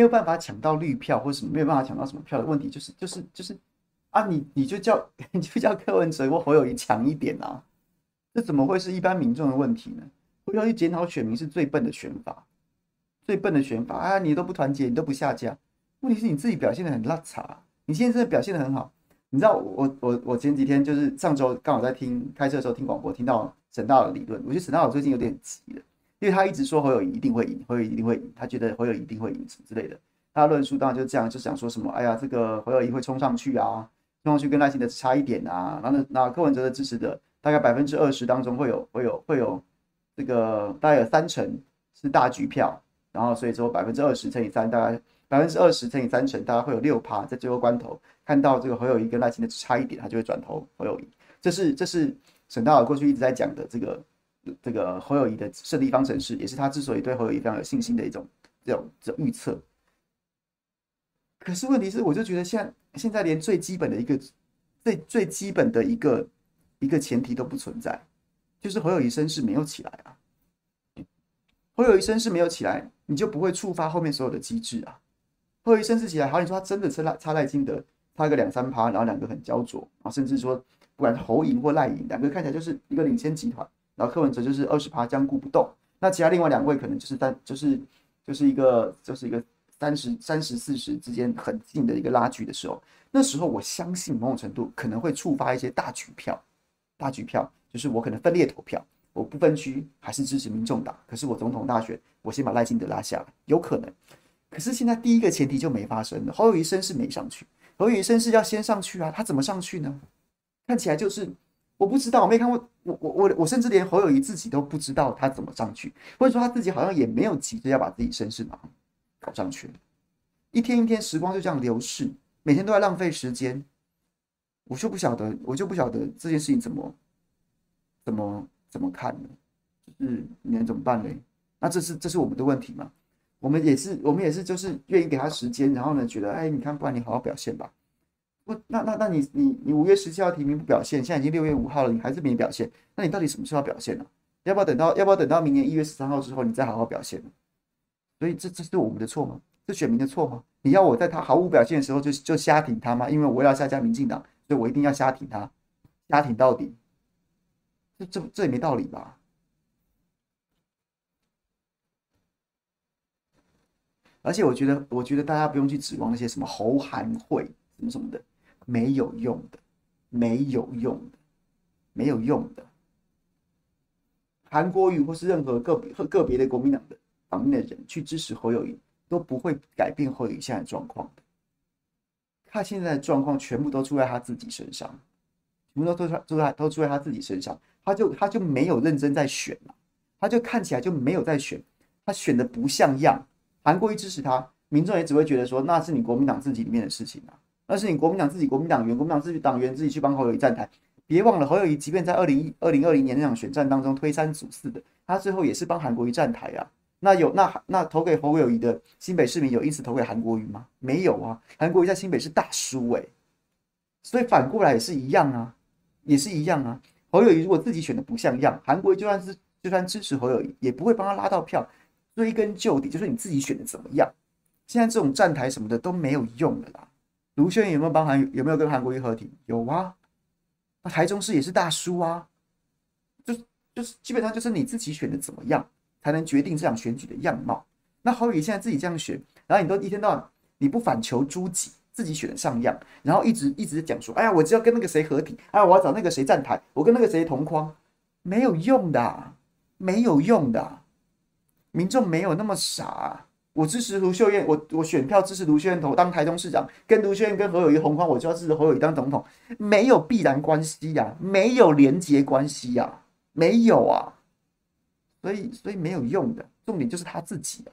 没有办法抢到绿票，或什么没有办法抢到什么票的问题，就是就是就是啊，你你就叫 你就叫柯文哲或侯友宜强一点啊，这怎么会是一般民众的问题呢？不要去检讨选民是最笨的选法，最笨的选法啊！你都不团结，你都不下架，问题是你自己表现的很拉差，你现在真的表现的很好，你知道我我我前几天就是上周刚好在听开车的时候听广播，听到沈大的理论，我觉得沈大佬最近有点急了。因为他一直说侯友谊一定会赢，侯友谊一定会赢，他觉得侯友谊一定会赢什么之类的。他论述当然就这样，就想说什么，哎呀，这个侯友谊会冲上去啊，冲上去跟赖清德差一点啊。然后那柯文哲的支持的大概百分之二十当中会有会有会有这个大概有三成是大局票，然后所以说百分之二十乘以三，大概百分之二十乘以三成，大概会有六趴，在最后关头看到这个侯友谊跟赖清德差一点，他就会转投侯友谊。这是这是沈大尔过去一直在讲的这个。这个侯友谊的胜利方程式，也是他之所以对侯友谊非常有信心的一种这种这预测。可是问题是，我就觉得现在现在连最基本的一个最最基本的一个一个前提都不存在，就是侯友宜声势没有起来啊。侯友宜声势没有起来，你就不会触发后面所有的机制啊。侯友宜声势起来，好，你说他真的是赖差赖金德差个两三趴，然后两个很焦灼啊，甚至说不管是侯赢或赖赢，两个看起来就是一个领先集团，然后柯文哲就是二十趴僵固不动，那其他另外两位可能就是单就是就是一个就是一个三十三十四十之间很近的一个拉锯的时候。那时候我相信某种程度可能会触发一些大局票，大局票就是我可能分裂投票，我不分区还是支持民众党，可是我总统大选我先把赖清德拉下来，有可能。可是现在第一个前提就没发生，侯友宜声势没上去，侯友宜声势要先上去啊，他怎么上去呢？看起来就是我不知道，我没看过，我我我我甚至连侯友宜自己都不知道他怎么上去，或者说他自己好像也没有急着要把自己身世嘛搞上去，一天一天时光就这样流逝。每天都在浪费时间，我就不晓得，我就不晓得这件事情怎么怎么怎么看呢？就是你能怎么办呢？那这是这是我们的问题嘛？我们也是，我们也是，就是愿意给他时间，然后呢，觉得哎，你看，不然你好好表现吧。那那那你你你五月十七号提名不表现，现在已经六月五号了，你还是没表现，那你到底什么时候要表现呢？要不要等到要不要等到明年一月十三号之后，你再好好表现？所以这这是我们的错吗？是选民的错吗？你要我在他毫无表现的时候就就瞎挺他吗？因为我要下架民进党，所以我一定要瞎挺他，瞎挺到底。这这这也没道理吧？而且我觉得，我觉得大家不用去指望那些什么侯韩会什么什么的，没有用的，没有用的，没有用的。韩国瑜或是任何个别个别的国民党的方面的人去支持侯友宜。都不会改变侯友宜现在的状况的。他现在的状况全部都出在他自己身上，全部都都出都在都出在他自己身上。他就他就没有认真在选了，他就看起来就没有在选，他选的不像样。韩国瑜支持他，民众也只会觉得说那是你国民党自己里面的事情啊，那是你国民党自己国民党员、国民党自己党员自己去帮侯友宜站台。别忘了侯友宜，即便在二零一二零二零年那场选战当中推三阻四的，他最后也是帮韩国瑜站台啊。那有那那投给侯友宜的新北市民有因此投给韩国瑜吗？没有啊，韩国瑜在新北是大输哎，所以反过来也是一样啊，也是一样啊。侯友宜如果自己选的不像样，韩国瑜就算是就算支持侯友宜，也不会帮他拉到票。追根究底，就是你自己选的怎么样。现在这种站台什么的都没有用了啦。卢秀燕有没有帮韩有没有跟韩国瑜合体？有啊。那台中市也是大输啊，就就是基本上就是你自己选的怎么样。才能决定这场选举的样貌。那侯友宜现在自己这样选，然后你都一天到晚你不反求诸己，自己选的上样，然后一直一直讲说，哎呀，我只要跟那个谁合体，哎呀，我要找那个谁站台，我跟那个谁同框，没有用的，没有用的。民众没有那么傻，我支持卢秀燕，我我选票支持卢秀燕投当台中市长，跟卢秀燕跟侯友谊同框，我就要支持侯友谊当总统，没有必然关系呀，没有连结关系呀，没有啊。所以，所以没有用的。重点就是他自己啊，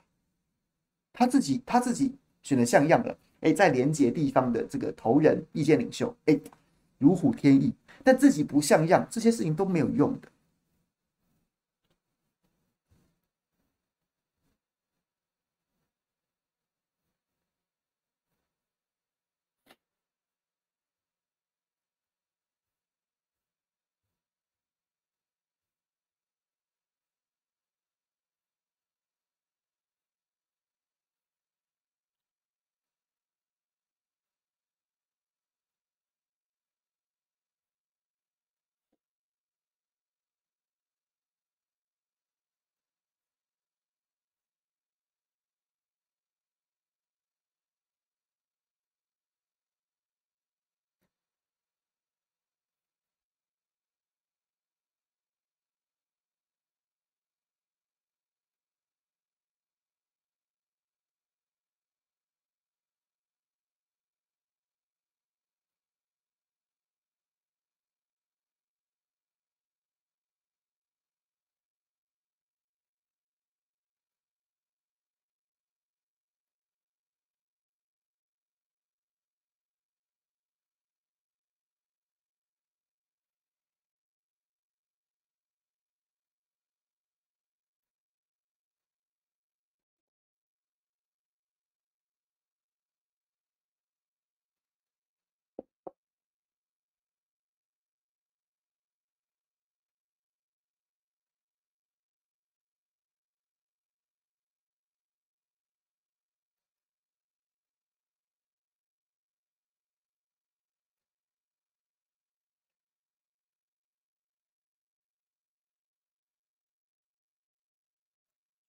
他自己，他自己选的像样了。哎，在连结地方的这个头人、意见领袖，哎，如虎添翼。但自己不像样，这些事情都没有用的。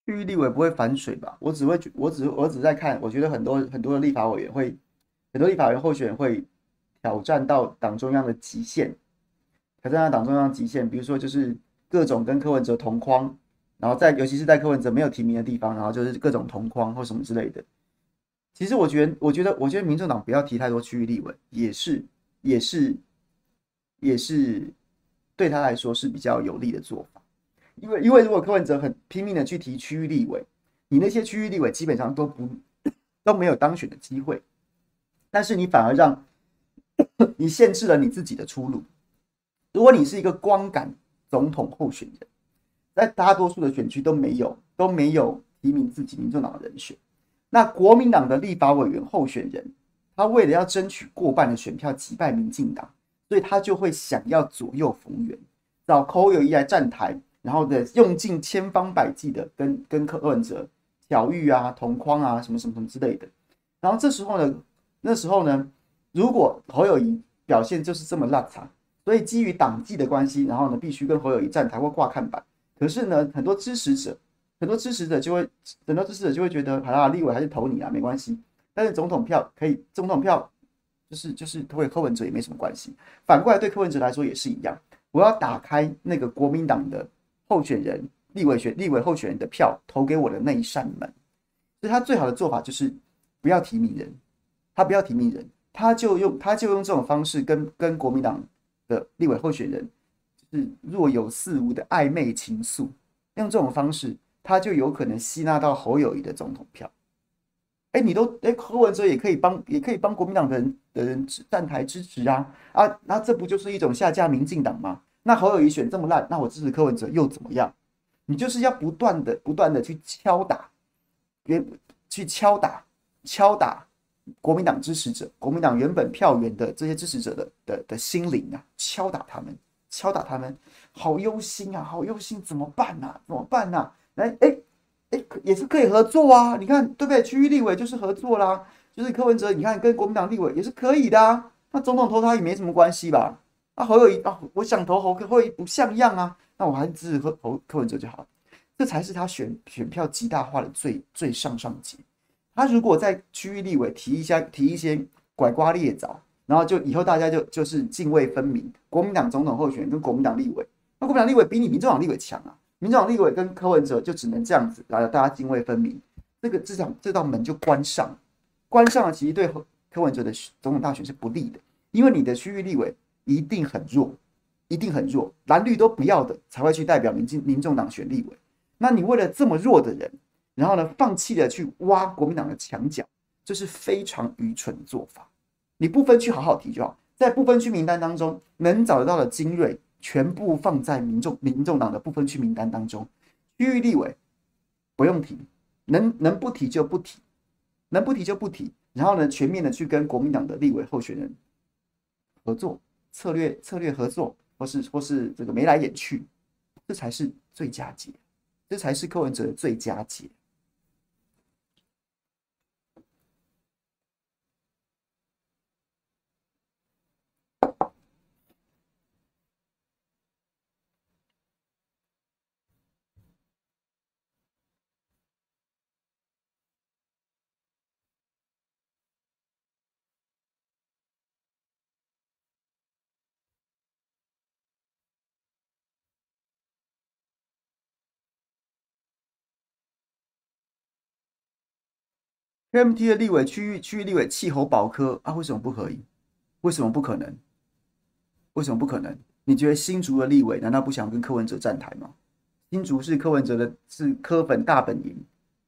区域立委不会反水吧？我只会，我只我只在看，我觉得很多很多的立法委员会，很多立法委员候选人会挑战到党中央的极限，挑战到党中央极限，比如说就是各种跟柯文哲同框，然后在尤其是在柯文哲没有提名的地方，然后就是各种同框或什么之类的。其实我觉得，我觉得，我觉得民众党不要提太多区域立委，也是，也是，也是对他来说是比较有利的做法。因为，因为如果柯文哲很拼命的去提区域立委，你那些区域立委基本上都不都没有当选的机会，但是你反而让你限制了你自己的出路。如果你是一个光杆总统候选人，在大多数的选区都没有都没有提名自己民众党的人选。那国民党的立法委员候选人，他为了要争取过半的选票击败民进党，所以他就会想要左右逢源，找侯友宜来站台，然后的用尽千方百计的跟跟柯文哲巧遇啊、同框啊、什么什么什么之类的。然后这时候呢，那时候呢，如果侯友宜表现就是这么烂惨，所以基于党纪的关系，然后呢，必须跟侯友宜站台或挂看板。可是呢，很多支持者。很多支持者就会，很多支持者就会觉得，好啦，立委还是投你啊，没关系。但是总统票可以，总统票就是就是投给柯文哲也没什么关系。反过来对柯文哲来说也是一样，我要打开那个国民党的候选人、立委选、立委候选人的票，投给我的那一扇门。所以他最好的做法就是不要提名人，他不要提名人，他就用他就用这种方式跟跟国民党的立委候选人，就是若有似无的暧昧情愫，用这种方式。他就有可能吸纳到侯友谊的总统票，哎，你都哎，柯文哲也可以帮，也可以帮国民党的人的人站台支持啊啊，那这不就是一种下架民进党吗？那侯友宜选这么烂，那我支持柯文哲又怎么样？你就是要不断的、不断的去敲打，别去敲打、敲打国民党支持者、国民党原本票源的这些支持者的的的心灵啊，敲打他们，敲打他们，好忧心啊，好忧心，怎么办啊？怎么办啊？哎哎哎，也是可以合作啊！你看对不对？区域立委就是合作啦，就是柯文哲，你看跟国民党立委也是可以的啊。那总统投他也没什么关系吧？啊，侯友谊啊，我想投侯，侯友不像样啊，那我还是支持柯侯柯文哲就好了。这才是他选选票极大化的最最上上级。他如果在区域立委提一下提一些拐瓜裂枣，然后就以后大家就就是泾渭分明，国民党总统候选人跟国民党立委，那国民党立委比你民众党立委强啊。民进党立委跟柯文哲就只能这样子，来大家泾渭分明，这个这场这道门就关上，关上了，其实对柯文哲的总统大选是不利的，因为你的区域立委一定很弱，一定很弱，蓝绿都不要的才会去代表民进民众党选立委，那你为了这么弱的人，然后呢，放弃了去挖国民党的墙角，这是非常愚蠢的做法。你不分区好好提就好，在不分区名单当中能找得到的精锐。全部放在民众民众党的不分区名单当中，区域立委不用提，能能不提就不提，能不提就不提。然后呢，全面的去跟国民党的立委候选人合作，策略策略合作，或是或是这个眉来眼去，这才是最佳解，这才是柯文哲的最佳解。KMT 的立委区域区域立委气候保科啊？为什么不可以？为什么不可能？为什么不可能？你觉得新竹的立委难道不想跟柯文哲站台吗？新竹是柯文哲的，是柯粉大本营，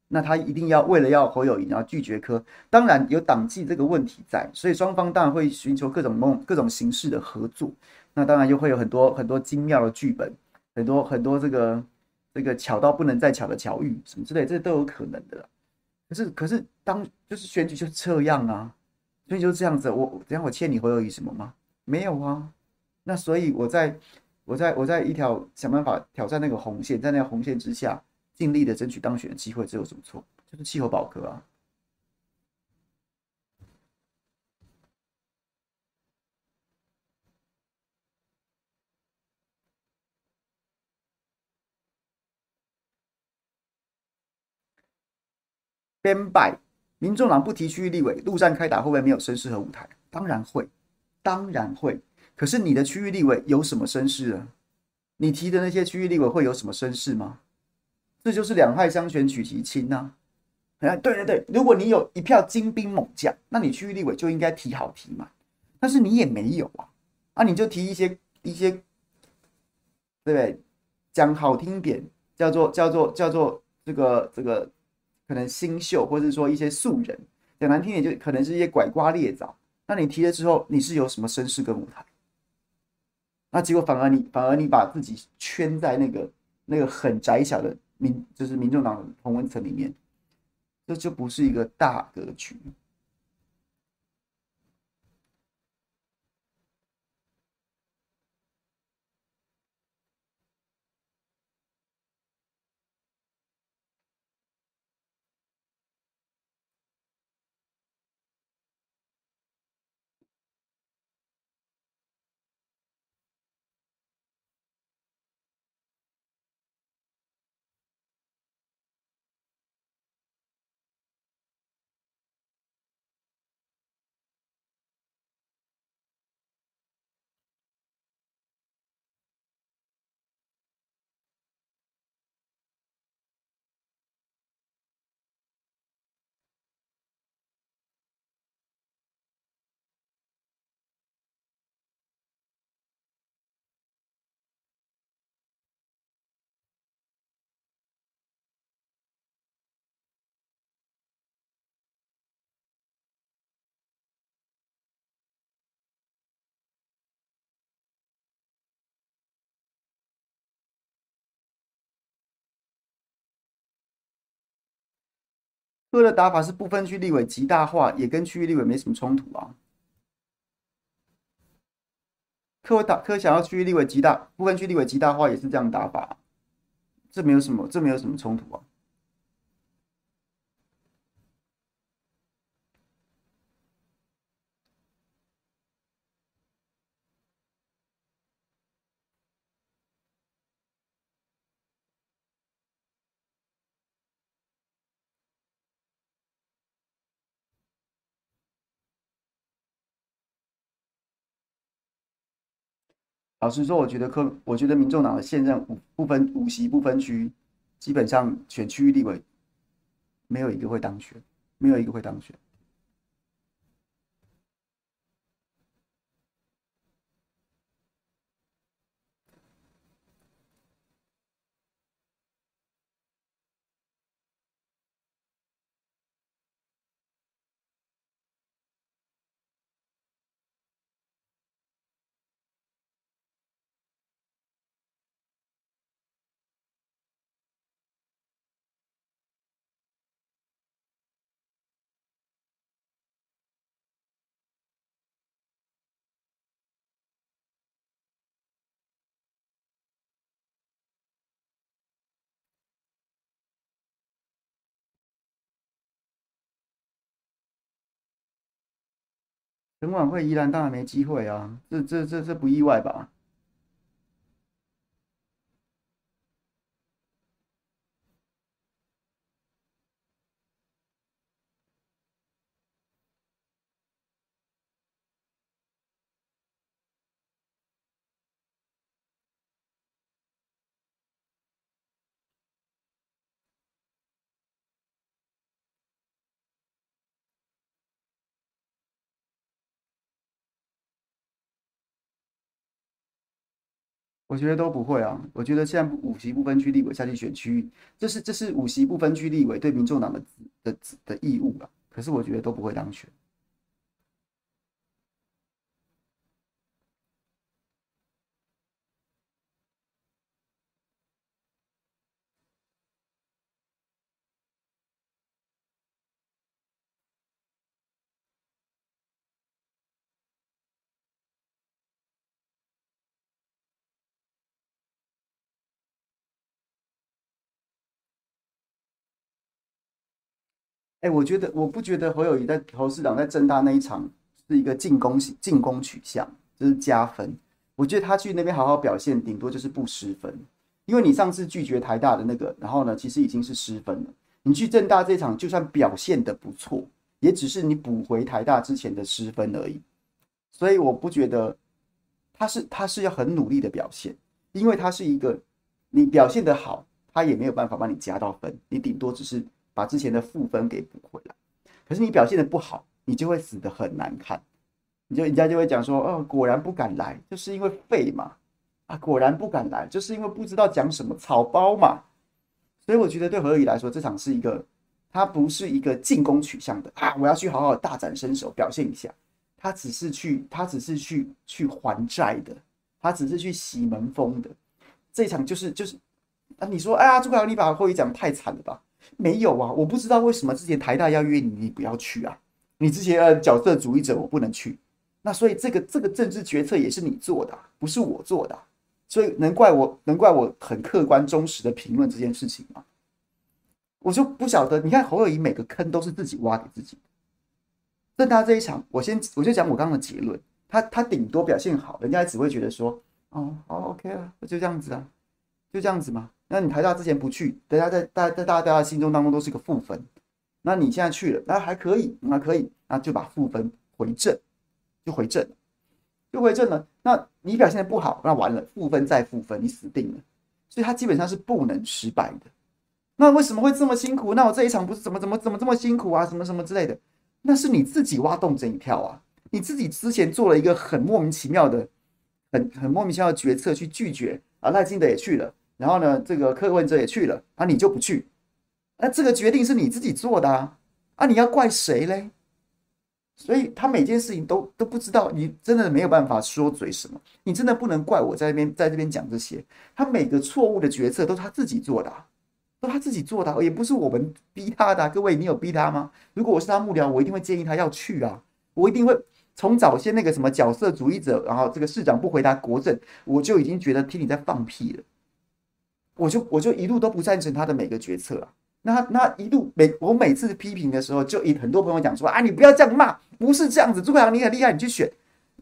那他一定要为了要侯友谊，然后拒绝柯。当然有党纪这个问题在，所以双方当然会寻求各种梦、各种形式的合作。那当然又会有很多很多精妙的剧本，很多很多这个这个巧到不能再巧的巧遇什么之类，这都有可能的啦。可是，可是当就是选举就这样啊，所以就这样子。我等下我欠你侯友宜什么吗？没有啊。那所以我在我在我在一条想办法挑战那个红线，在那个红线之下尽力的争取当选的机会，这有什么错？就是气候保哥啊。边败，民众党不提区域立委，陆战开打会不会没有声势和舞台？当然会，当然会。可是你的区域立委有什么声势啊？你提的那些区域立委会有什么声势吗？这就是两害相权取其轻呐。哎，对对对，如果你有一票精兵猛将，那你区域立委就应该提好提满。但是你也没有啊，啊，你就提一些一些，对不对？讲好听点，叫做叫做叫做这个这个，可能新秀，或者说一些素人；讲难听点，就可能是一些拐瓜裂枣。那你提了之后，你是有什么身世跟舞台？那结果反而你反而你把自己圈在那个那个很窄小的民，就是民众党的同温层里面，这就不是一个大格局。柯的打法是不分区立委极大化，也跟区域立委没什么冲突啊。柯打柯想要区域立委极大，不分区立委极大化也是这样打法，这没有什么，这没有什么冲突啊。老实说，我觉得科，我觉得民众党的现任五不分五席不分区，基本上选区域立委，没有一个会当选，没有一个会当选。陈琬惠宜兰当然没机会啊，这这这这不意外吧？我觉得都不会啊！我觉得现在五席不分区立委下去选区域，这是这是五席不分区立委对民众党的的的义务啊。可是我觉得都不会当选。哎，我觉得我不觉得侯友谊在侯市长在政大那一场是一个进攻型进攻取向，就是加分。我觉得他去那边好好表现，顶多就是不失分。因为你上次拒绝台大的那个，然后呢，其实已经是失分了。你去政大这场，就算表现得不错，也只是你补回台大之前的失分而已。所以我不觉得他是他是要很努力的表现，因为他是一个你表现得好，他也没有办法帮你加到分，你顶多只是把之前的负分给补回来。可是你表现的不好，你就会死的很难看，你就人家就会讲说，哦，果然不敢来，就是因为废嘛，啊，果然不敢来，就是因为不知道讲什么草包嘛。所以我觉得对何以来说，这场是一个，他不是一个进攻取向的啊，我要去好好大展身手表现一下。他只是去，他只是去去还债的，他只是去洗门风的。这场就是就是啊，你说哎呀，朱凯堉你把何友宜讲太惨了吧？没有啊，我不知道为什么之前台大要约你，你不要去啊。你之前呃角色主义者，我不能去。那所以这个这个政治决策也是你做的，不是我做的。所以能怪我，能怪我很客观忠实的评论这件事情吗？我就不晓得。你看侯友谊每个坑都是自己挖给自己。但他这一场，我先我就讲我刚刚的结论。他他顶多表现好，人家只会觉得说，哦，好 OK 啊，就这样子啊，就这样子嘛。那你台大之前不去，大家在大在大家大家心中当中都是个负分。那你现在去了，那还可以，那可以，那就把负分回正，就回正。就回正了，那你表现的不好，那完了，负分再负分，你死定了。所以他基本上是不能失败的。那为什么会这么辛苦？那我这一场不是怎么怎么怎么这么辛苦啊？什么什么之类的？那是你自己挖洞这一跳啊！你自己之前做了一个很莫名其妙的、很很莫名其妙的决策，去拒绝啊，赖清德也去了，然后呢，这个柯文哲也去了，啊，你就不去？那这个决定是你自己做的啊！啊，你要怪谁嘞？所以他每件事情都都不知道，你真的没有办法说嘴什么，你真的不能怪我在这边在这边讲这些。他每个错误的决策都是他自己做的啊，都他自己做的，也不是我们逼他的。各位，你有逼他吗？如果我是他幕僚，我一定会建议他要去啊，我一定会从早先那个什么角色主义者，然后这个市长不回答国政，我就已经觉得听你在放屁了，我就我就一路都不赞成他的每个决策啊。那他那一路每我每次批评的时候，就一很多朋友讲说啊，你不要这样骂，不是这样子。朱凯堉你很厉害，你去选，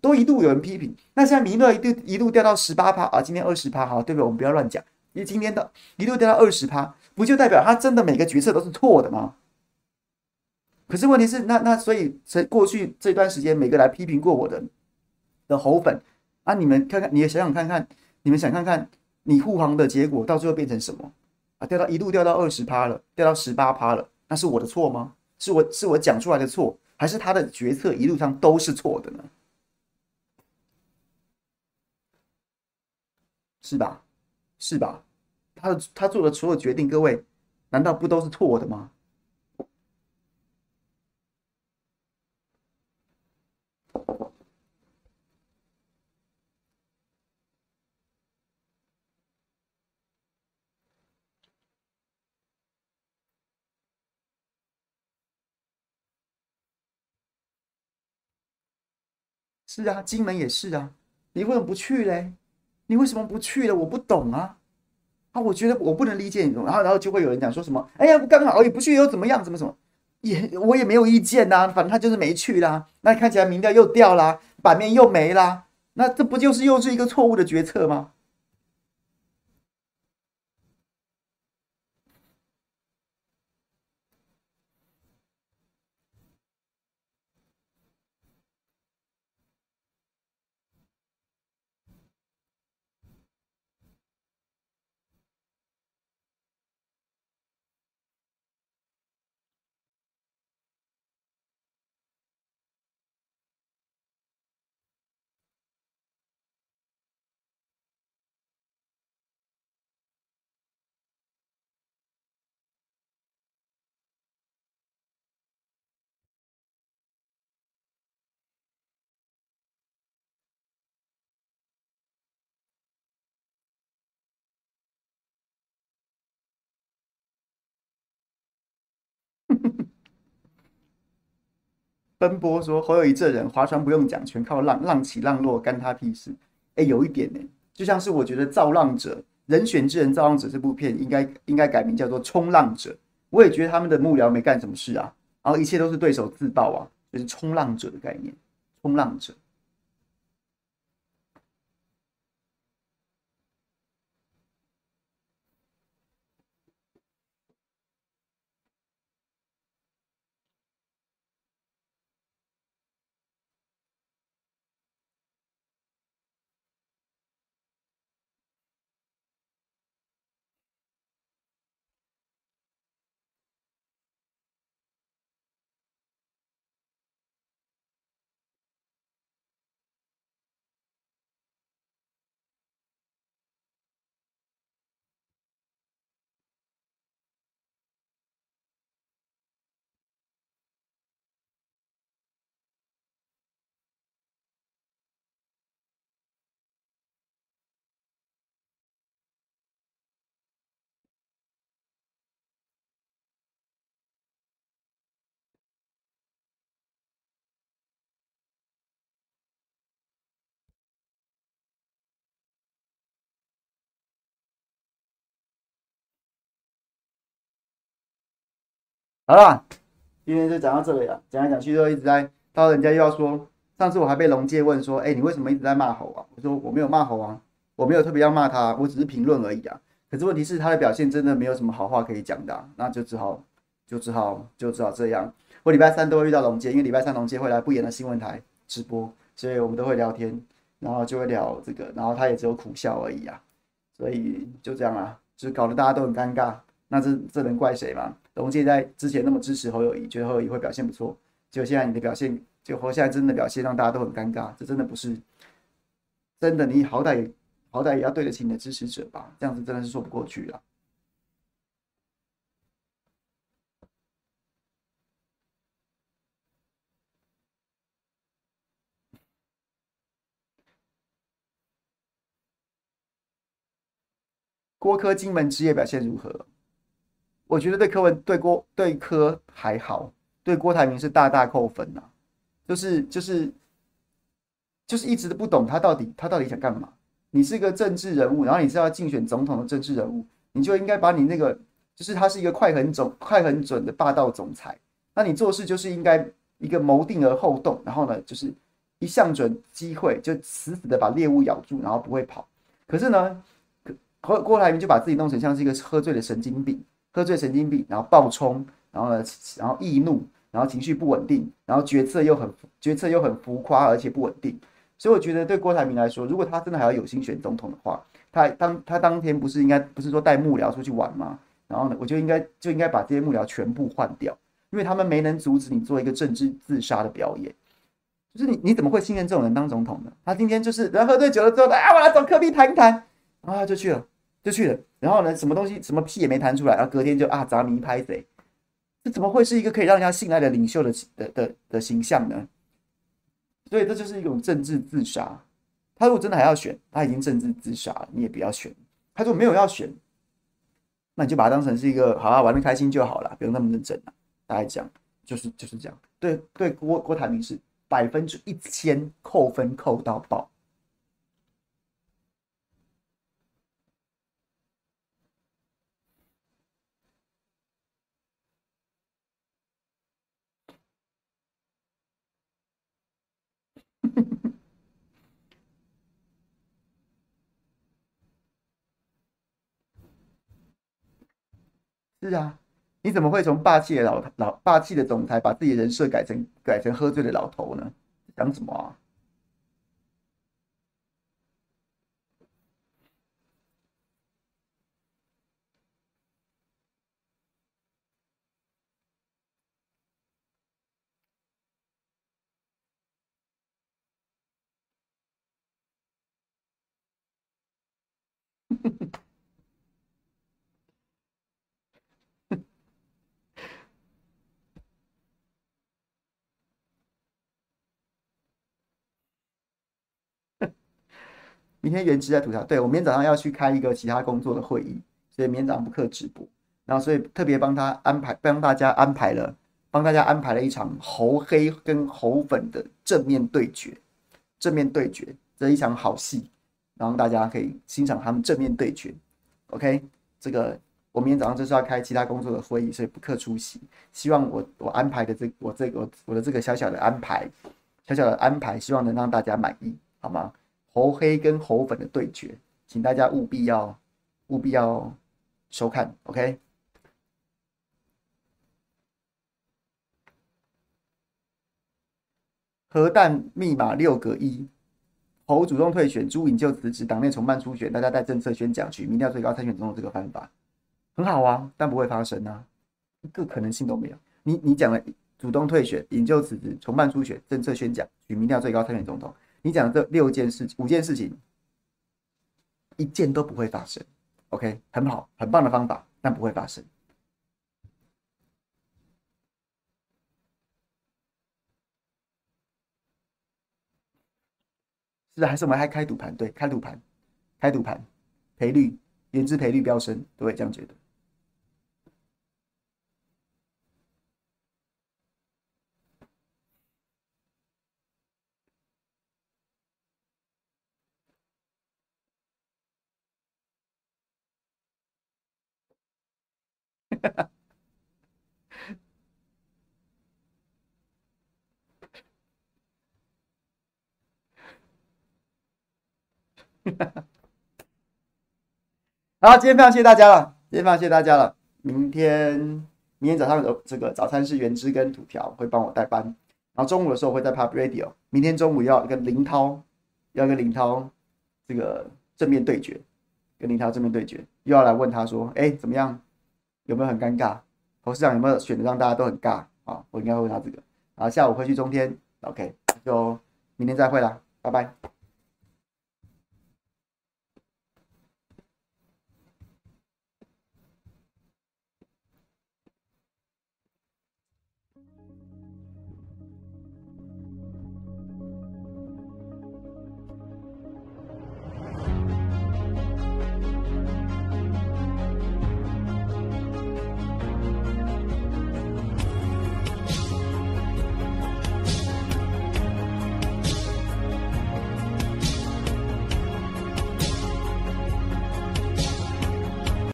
都一度有人批评。那现在民调一度一路掉到十八趴啊，今天二十趴，好，对不对？我们不要乱讲。因为今天的一路掉到二十趴，不就代表他真的每个决策都是错的吗？可是问题是，那那所以在过去这段时间，每个来批评过我的的猴粉啊，你们看看，你也想想看看，你们想看看你护航的结果到最后变成什么？啊，掉到一路掉到二十趴了，掉到十八趴了，那是我的错吗？是我是我讲出来的错，还是他的决策一路上都是错的呢？是吧？是吧？他的他做的所有决定，各位难道不都是错的吗？是啊，金门也是啊，你为什么不去嘞？你为什么不去了？我不懂啊！啊，我觉得我不能理解你。然后，然后就会有人讲说什么：“哎呀，刚好也不去又怎么样？怎么怎么？也我也没有意见呐、反正他就是没去啦。那看起来民调又掉啦，版面又没啦，那这不就是又是一个错误的决策吗？”奔波说侯友谊这人划船不用桨，全靠浪，浪起浪落干他屁事。哎，有一点呢，就像是我觉得《造浪者》人选之人，《造浪者》这部片应该应该改名叫做《冲浪者》。我也觉得他们的幕僚没干什么事啊，然后一切都是对手自爆啊，就是冲浪者的概念，冲浪者。好了，今天就讲到这里了，讲来讲去都一直在，到人家又要说，上次我还被龙介问说，哎、你为什么一直在骂猴啊？我说我没有骂猴啊，我没有特别要骂他，我只是评论而已啊。可是问题是他的表现真的没有什么好话可以讲的、那就只好就只好就只好这样。我礼拜三都会遇到龙介，因为礼拜三龙介会来不严的新闻台直播，所以我们都会聊天，然后就会聊这个，然后他也只有苦笑而已啊。所以就这样啊，就搞得大家都很尴尬。那这这能怪谁吗？龙介在之前那么支持侯友谊，觉得侯友谊会表现不错，结果现在你的表现，就侯现在真的表现让大家都很尴尬，这真的不是真的。你好歹好歹也要对得起你的支持者吧？这样子真的是说不过去了。郭柯金门之夜表现如何？我觉得对柯文对郭对柯还好，对郭台铭是大大扣分呐、啊。就是就是就是一直都不懂他到底他到底想干嘛。你是一个政治人物，然后你是要竞选总统的政治人物，你就应该把你那个就是他是一个快很准快很准的霸道总裁。那你做事就是应该一个谋定而后动，然后呢就是一向准机会就死死的把猎物咬住，然后不会跑。可是呢，郭郭台铭就把自己弄成像是一个喝醉的神经病。喝醉神经病，然后暴冲，然后呢，然后易怒，然后情绪不稳定，然后决策又很决策又很浮夸，而且不稳定。所以我觉得对郭台铭来说，如果他真的还要有心选总统的话，他当他当天不是应该不是说带幕僚出去玩吗？然后呢，我就应该就应该把这些幕僚全部换掉，因为他们没能阻止你做一个政治自杀的表演。就是你你怎么会信任这种人当总统呢？他今天就是人喝醉酒了之后，哎，我来找科比谈一谈，然后他就去了。就去了，然后呢，什么东西，什么屁也没弹出来，然后隔天就啊，砸迷拍贼，这怎么会是一个可以让人家信赖的领袖的的的的形象呢？所以这就是一种政治自杀。他如果真的还要选，他已经政治自杀了，你也不要选。他如果没有要选，那你就把他当成是一个好好玩的开心就好了，不用那么认真了。大概讲就是就是这样。对对，郭郭台铭是百分之一千扣分扣到爆。是啊，你怎么会从霸气的老老霸气的总裁，把自己的人设改成改成喝醉的老头呢？讲什么啊？明天元之在吐槽，对，我明天早上要去开一个其他工作的会议，所以明天早上不课直播，然后所以特别帮他安排，帮大家安排了，帮大家安排了一场猴黑跟猴粉的正面对决，正面对决这一场好戏，然后大家可以欣赏他们正面对决。OK，这个我明天早上就是要开其他工作的会议，所以不课出席。希望我我安排的这我这个我的这个小小的安排，小小的安排，希望能让大家满意，好吗？猴黑跟猴粉的对决，请大家务必要务必要收看，OK？核弹密码六个一，猴主动退选，朱引咎辞职，党内重办初选，大家带政策宣讲，取民调最高参选总统这个方法很好啊，但不会发生啊，一个可能性都没有。你你讲了主动退选，引咎辞职，重办初选，政策宣讲，取民调最高参选总统。你讲这六件事、五件事情，一件都不会发生。OK，很好，很棒的方法，但不会发生。是还是我们还开赌盘？对，开赌盘，开赌盘，赔率，原资赔率飙升，都会这样觉得。好，今天非常谢谢大家了，今天非常谢谢大家了。明天，明天早上有这个早餐是原汁跟土条会帮我代班，然后中午的时候会在 Pop Radio。明天中午要跟林涛，要跟林涛这个正面对决，跟林涛正面对决，又要来问他说，哎，怎么样？有没有很尴尬？董事长有没有选的让大家都很尬啊？我应该会问他这个。然后下午会去中天，OK，就明天再会啦，拜拜。